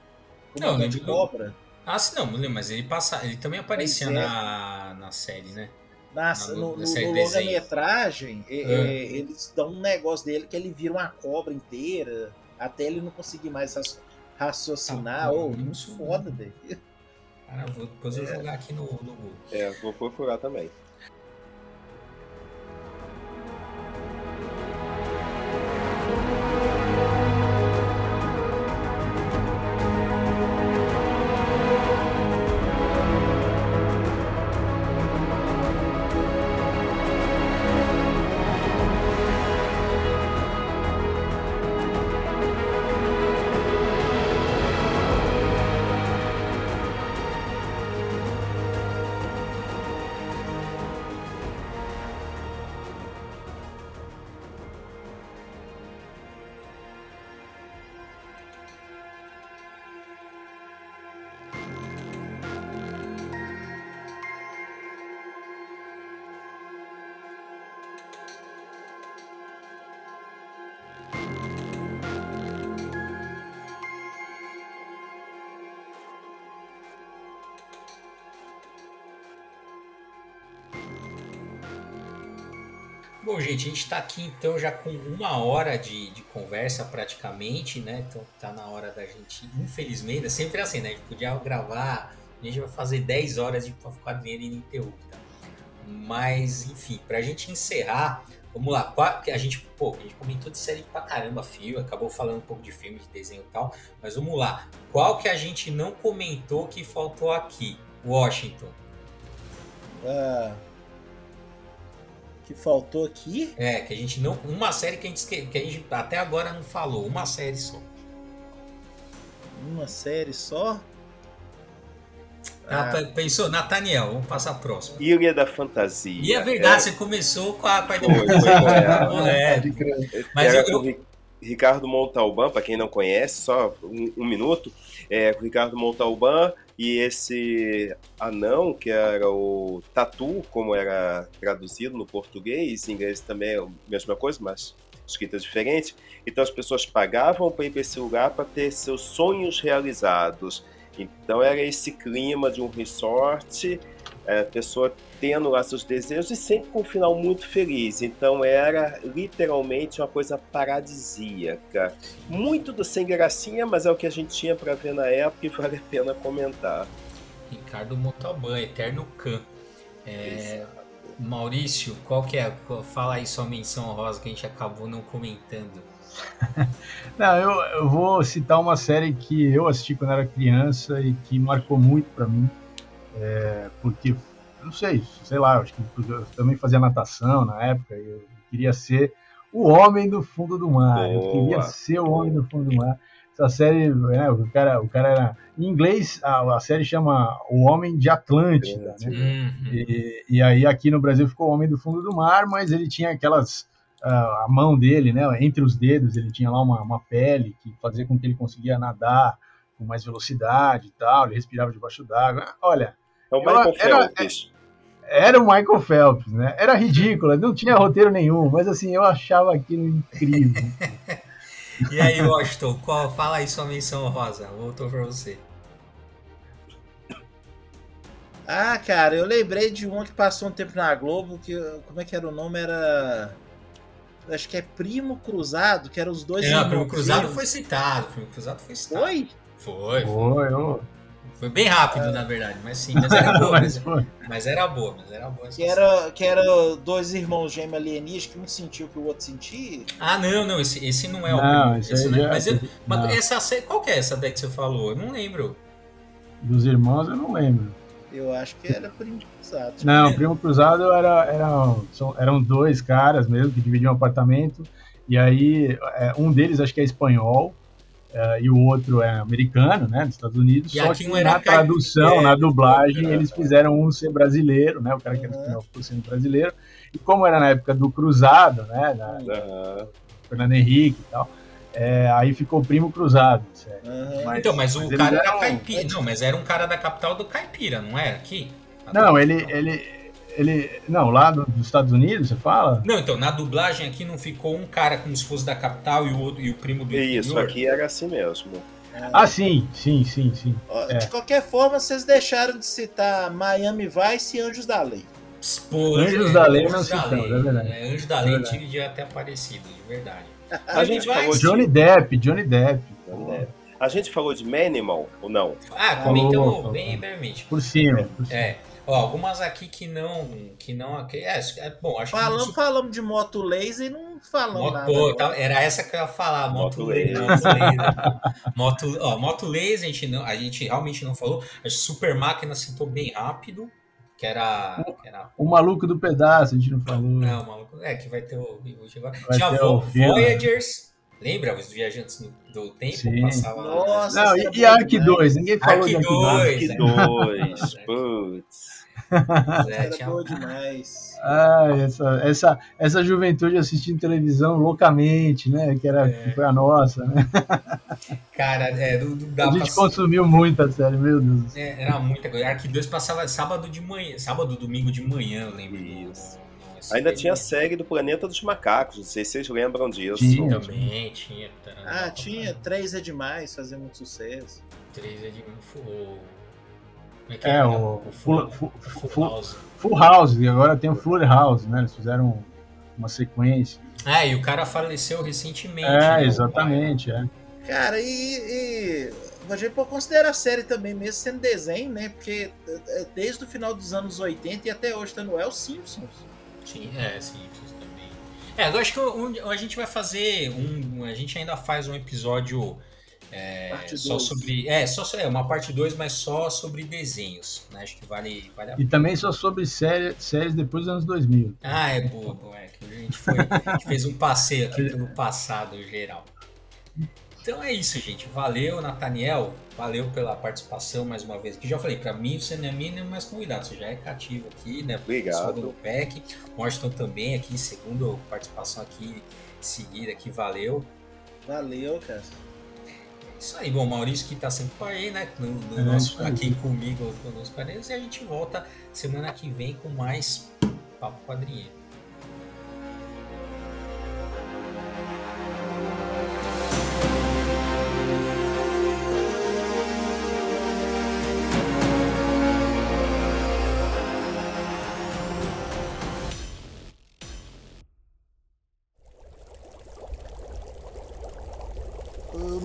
Comandante não, Cobra. Ah, sim, não, mas ele passa, ele também aparecia é. na, na série, né? Na, na, no, no, no longa-metragem, é. é. eles dão um negócio dele que ele vira uma cobra inteira, até ele não conseguir mais raciocinar. Ah, oh, muito foda, velho. Cara, depois eu vou jogar aqui no, no Google. É, vou procurar também. Bom, gente, a gente está aqui então já com uma hora de, de, conversa praticamente, né? Então tá na hora da gente, infelizmente, é sempre assim, né? A gente podia gravar, a gente vai fazer 10 horas de quadrinho ininterrupta. Mas, enfim, para a gente encerrar, vamos lá. A gente, pô, a gente comentou de série pra caramba, filme, acabou falando um pouco de filme, de desenho e tal. Mas vamos lá. Qual que a gente não comentou que faltou aqui? Washington. Ah, que faltou aqui. É, que a gente não. Uma série que a gente, que a gente até agora não falou, uma série só. Uma série só? Ah, ah. Pensou, Nathaniel, vamos passar próximo. Ilha da Fantasia. E é verdade, é. você começou com a, com a foi, foi, é, é. Mas eu, eu, Ricardo Montalban, para quem não conhece, só um, um minuto, é, o Ricardo Montalban e esse anão, que era o Tatu, como era traduzido no português, em inglês também é a mesma coisa, mas escrita diferente. Então as pessoas pagavam para ir para esse lugar para ter seus sonhos realizados. Então era esse clima de um resort, a pessoa tendo lá seus desejos e sempre com um final muito feliz. Então era literalmente uma coisa paradisíaca. Muito do sem gracinha, mas é o que a gente tinha para ver na época e vale a pena comentar. Ricardo Montalbán, Eterno Khan. É, Maurício, qual que é? Fala aí sua menção rosa que a gente acabou não comentando. não, eu, eu vou citar uma série que eu assisti quando era criança e que marcou muito para mim. É, porque, não sei, sei lá, acho que eu também fazia natação na época e eu queria ser o homem do fundo do mar. Boa. Eu queria ser o homem do fundo do mar. Essa série, né, o, cara, o cara era. Em inglês, a, a série chama O Homem de Atlântida, né? Uhum. E, e, aí aqui no Brasil ficou O Homem do Fundo do Mar, mas ele tinha aquelas. A mão dele, né, entre os dedos, ele tinha lá uma, uma pele que fazia com que ele conseguia nadar com mais velocidade e tal, ele respirava debaixo d'água. Olha. É o Michael era, Phelps. Era, o Michael Phelps, né? Era ridículo, não tinha roteiro nenhum, mas assim, eu achava aquilo incrível. E aí, Washington, qual, fala aí sua menção rosa. Voltou pra você. Ah, cara, eu lembrei de uma que passou um tempo na Globo, que como é que era o nome? Era. Acho que é Primo Cruzado, que eram os dois. Não, Primo Cruzado foi citado. Primo Cruzado foi citado. Foi? Foi. Foi, foi. Foi bem rápido, é. na verdade, mas sim, mas era boa. mas, mas, era boa, mas era boa. Que era, que era dois irmãos gêmeos alienígenas que um sentiu que o outro sentia. Ah, não, não, esse, esse não é o. Não, esse, esse não, é, mas, eu, mas essa, qual que é essa daí que você falou? Eu não lembro. Dos irmãos eu não lembro. Eu acho que era Primo Cruzado. Não, Primo Cruzado era, era, eram dois caras mesmo que dividiam um apartamento. E aí, é, um deles acho que é espanhol, Uh, e o outro é americano, né, dos Estados Unidos. E só que na tradução, é, na dublagem, é, eles fizeram um ser brasileiro, né, o cara que era espanhol ficou sendo brasileiro. E como era na época do Cruzado, né, da, uhum. Fernando Henrique e tal, é, aí ficou primo cruzado. Uhum. Mas, então, mas o mas cara era caipira. Não, mas era um cara da capital do caipira, não era aqui? Não, ele, ele, ele. Não, lá dos Estados Unidos, você fala? Não, então, na dublagem aqui não ficou um cara como se fosse da capital e o outro e o primo do Isso, interior? aqui era assim mesmo. Ah, sim, sim, sim, sim. De é. qualquer forma, vocês deixaram de citar Miami Vice e Anjos da Lei. Pô, Anjos é, da Lei não citamos, é verdade. É, Anjos da Lei é tinha de até aparecido, de verdade. A, a gente falou de... Johnny Depp, Johnny Depp. Johnny Depp. A gente falou de Manimal ou não? Ah, comentamos bem brevemente. Por cima. Por cima. É. Ó, algumas aqui que não. Que não é, é bom, acho falamos, que. Falamos de moto laser e não falamos moto, nada. Tá, era essa que eu ia falar, moto, moto laser. Moto laser. moto, ó, moto laser a gente, não, a gente realmente não falou. A super máquina citou bem rápido. Que era, que era. O maluco do pedaço, a gente não falou. Não, o maluco. É, que vai ter o. Vai Tinha ter o Voyagers. Lembra os viajantes do tempo? Sim. Passava Nossa, não, e, e Ark 2? Ninguém falou Ark de Ark 2. Ark 2, putz. É, era tinha... demais. Ah, essa, essa, essa juventude assistindo televisão loucamente, né? Que era é. foi a nossa, né? Cara, é, do, do, a gente consumiu muita série, meu Deus. É, era muita coisa. Ark 2 passava sábado de manhã, sábado, domingo de manhã, eu lembro disso. Ainda tinha a série do Planeta dos Macacos, não sei se vocês lembram disso. Tinha, também, tinha. Ah, tinha. Três é demais, fazia muito sucesso. Três é demais. É, é, é, o, o Full, full, full, full, House. Full House, e agora tem o Full House, né? Eles fizeram uma sequência. É, e o cara faleceu recentemente. É, né, exatamente, é. Cara, e, e a gente pode considerar a série também, mesmo sendo desenho, né? Porque é, desde o final dos anos 80 e até hoje tá no El Simpsons. Sim, é, Simpsons também. É, eu acho que um, a gente vai fazer um. A gente ainda faz um episódio é, só sobre. É, só é uma parte 2, mas só sobre desenhos. Né? Acho que vale, vale E também só sobre série, séries depois dos anos 2000. Ah, é bobo, é. Que a gente, foi, a gente fez um passeio aqui pelo passado geral. Então é isso, gente. Valeu, Nathaniel. Valeu pela participação mais uma vez. Que já falei, para mim você não é mínimo, mas convidado. Você já é cativo aqui, né? Obrigado. do PEC. Washington também aqui, segundo participação aqui seguida aqui, valeu. Valeu, cara. Isso aí, bom, Maurício que tá sempre aí, né? No, no É, nosso, aqui comigo, com os paneles, e a gente volta semana que vem com mais Papo Quadrinheiro.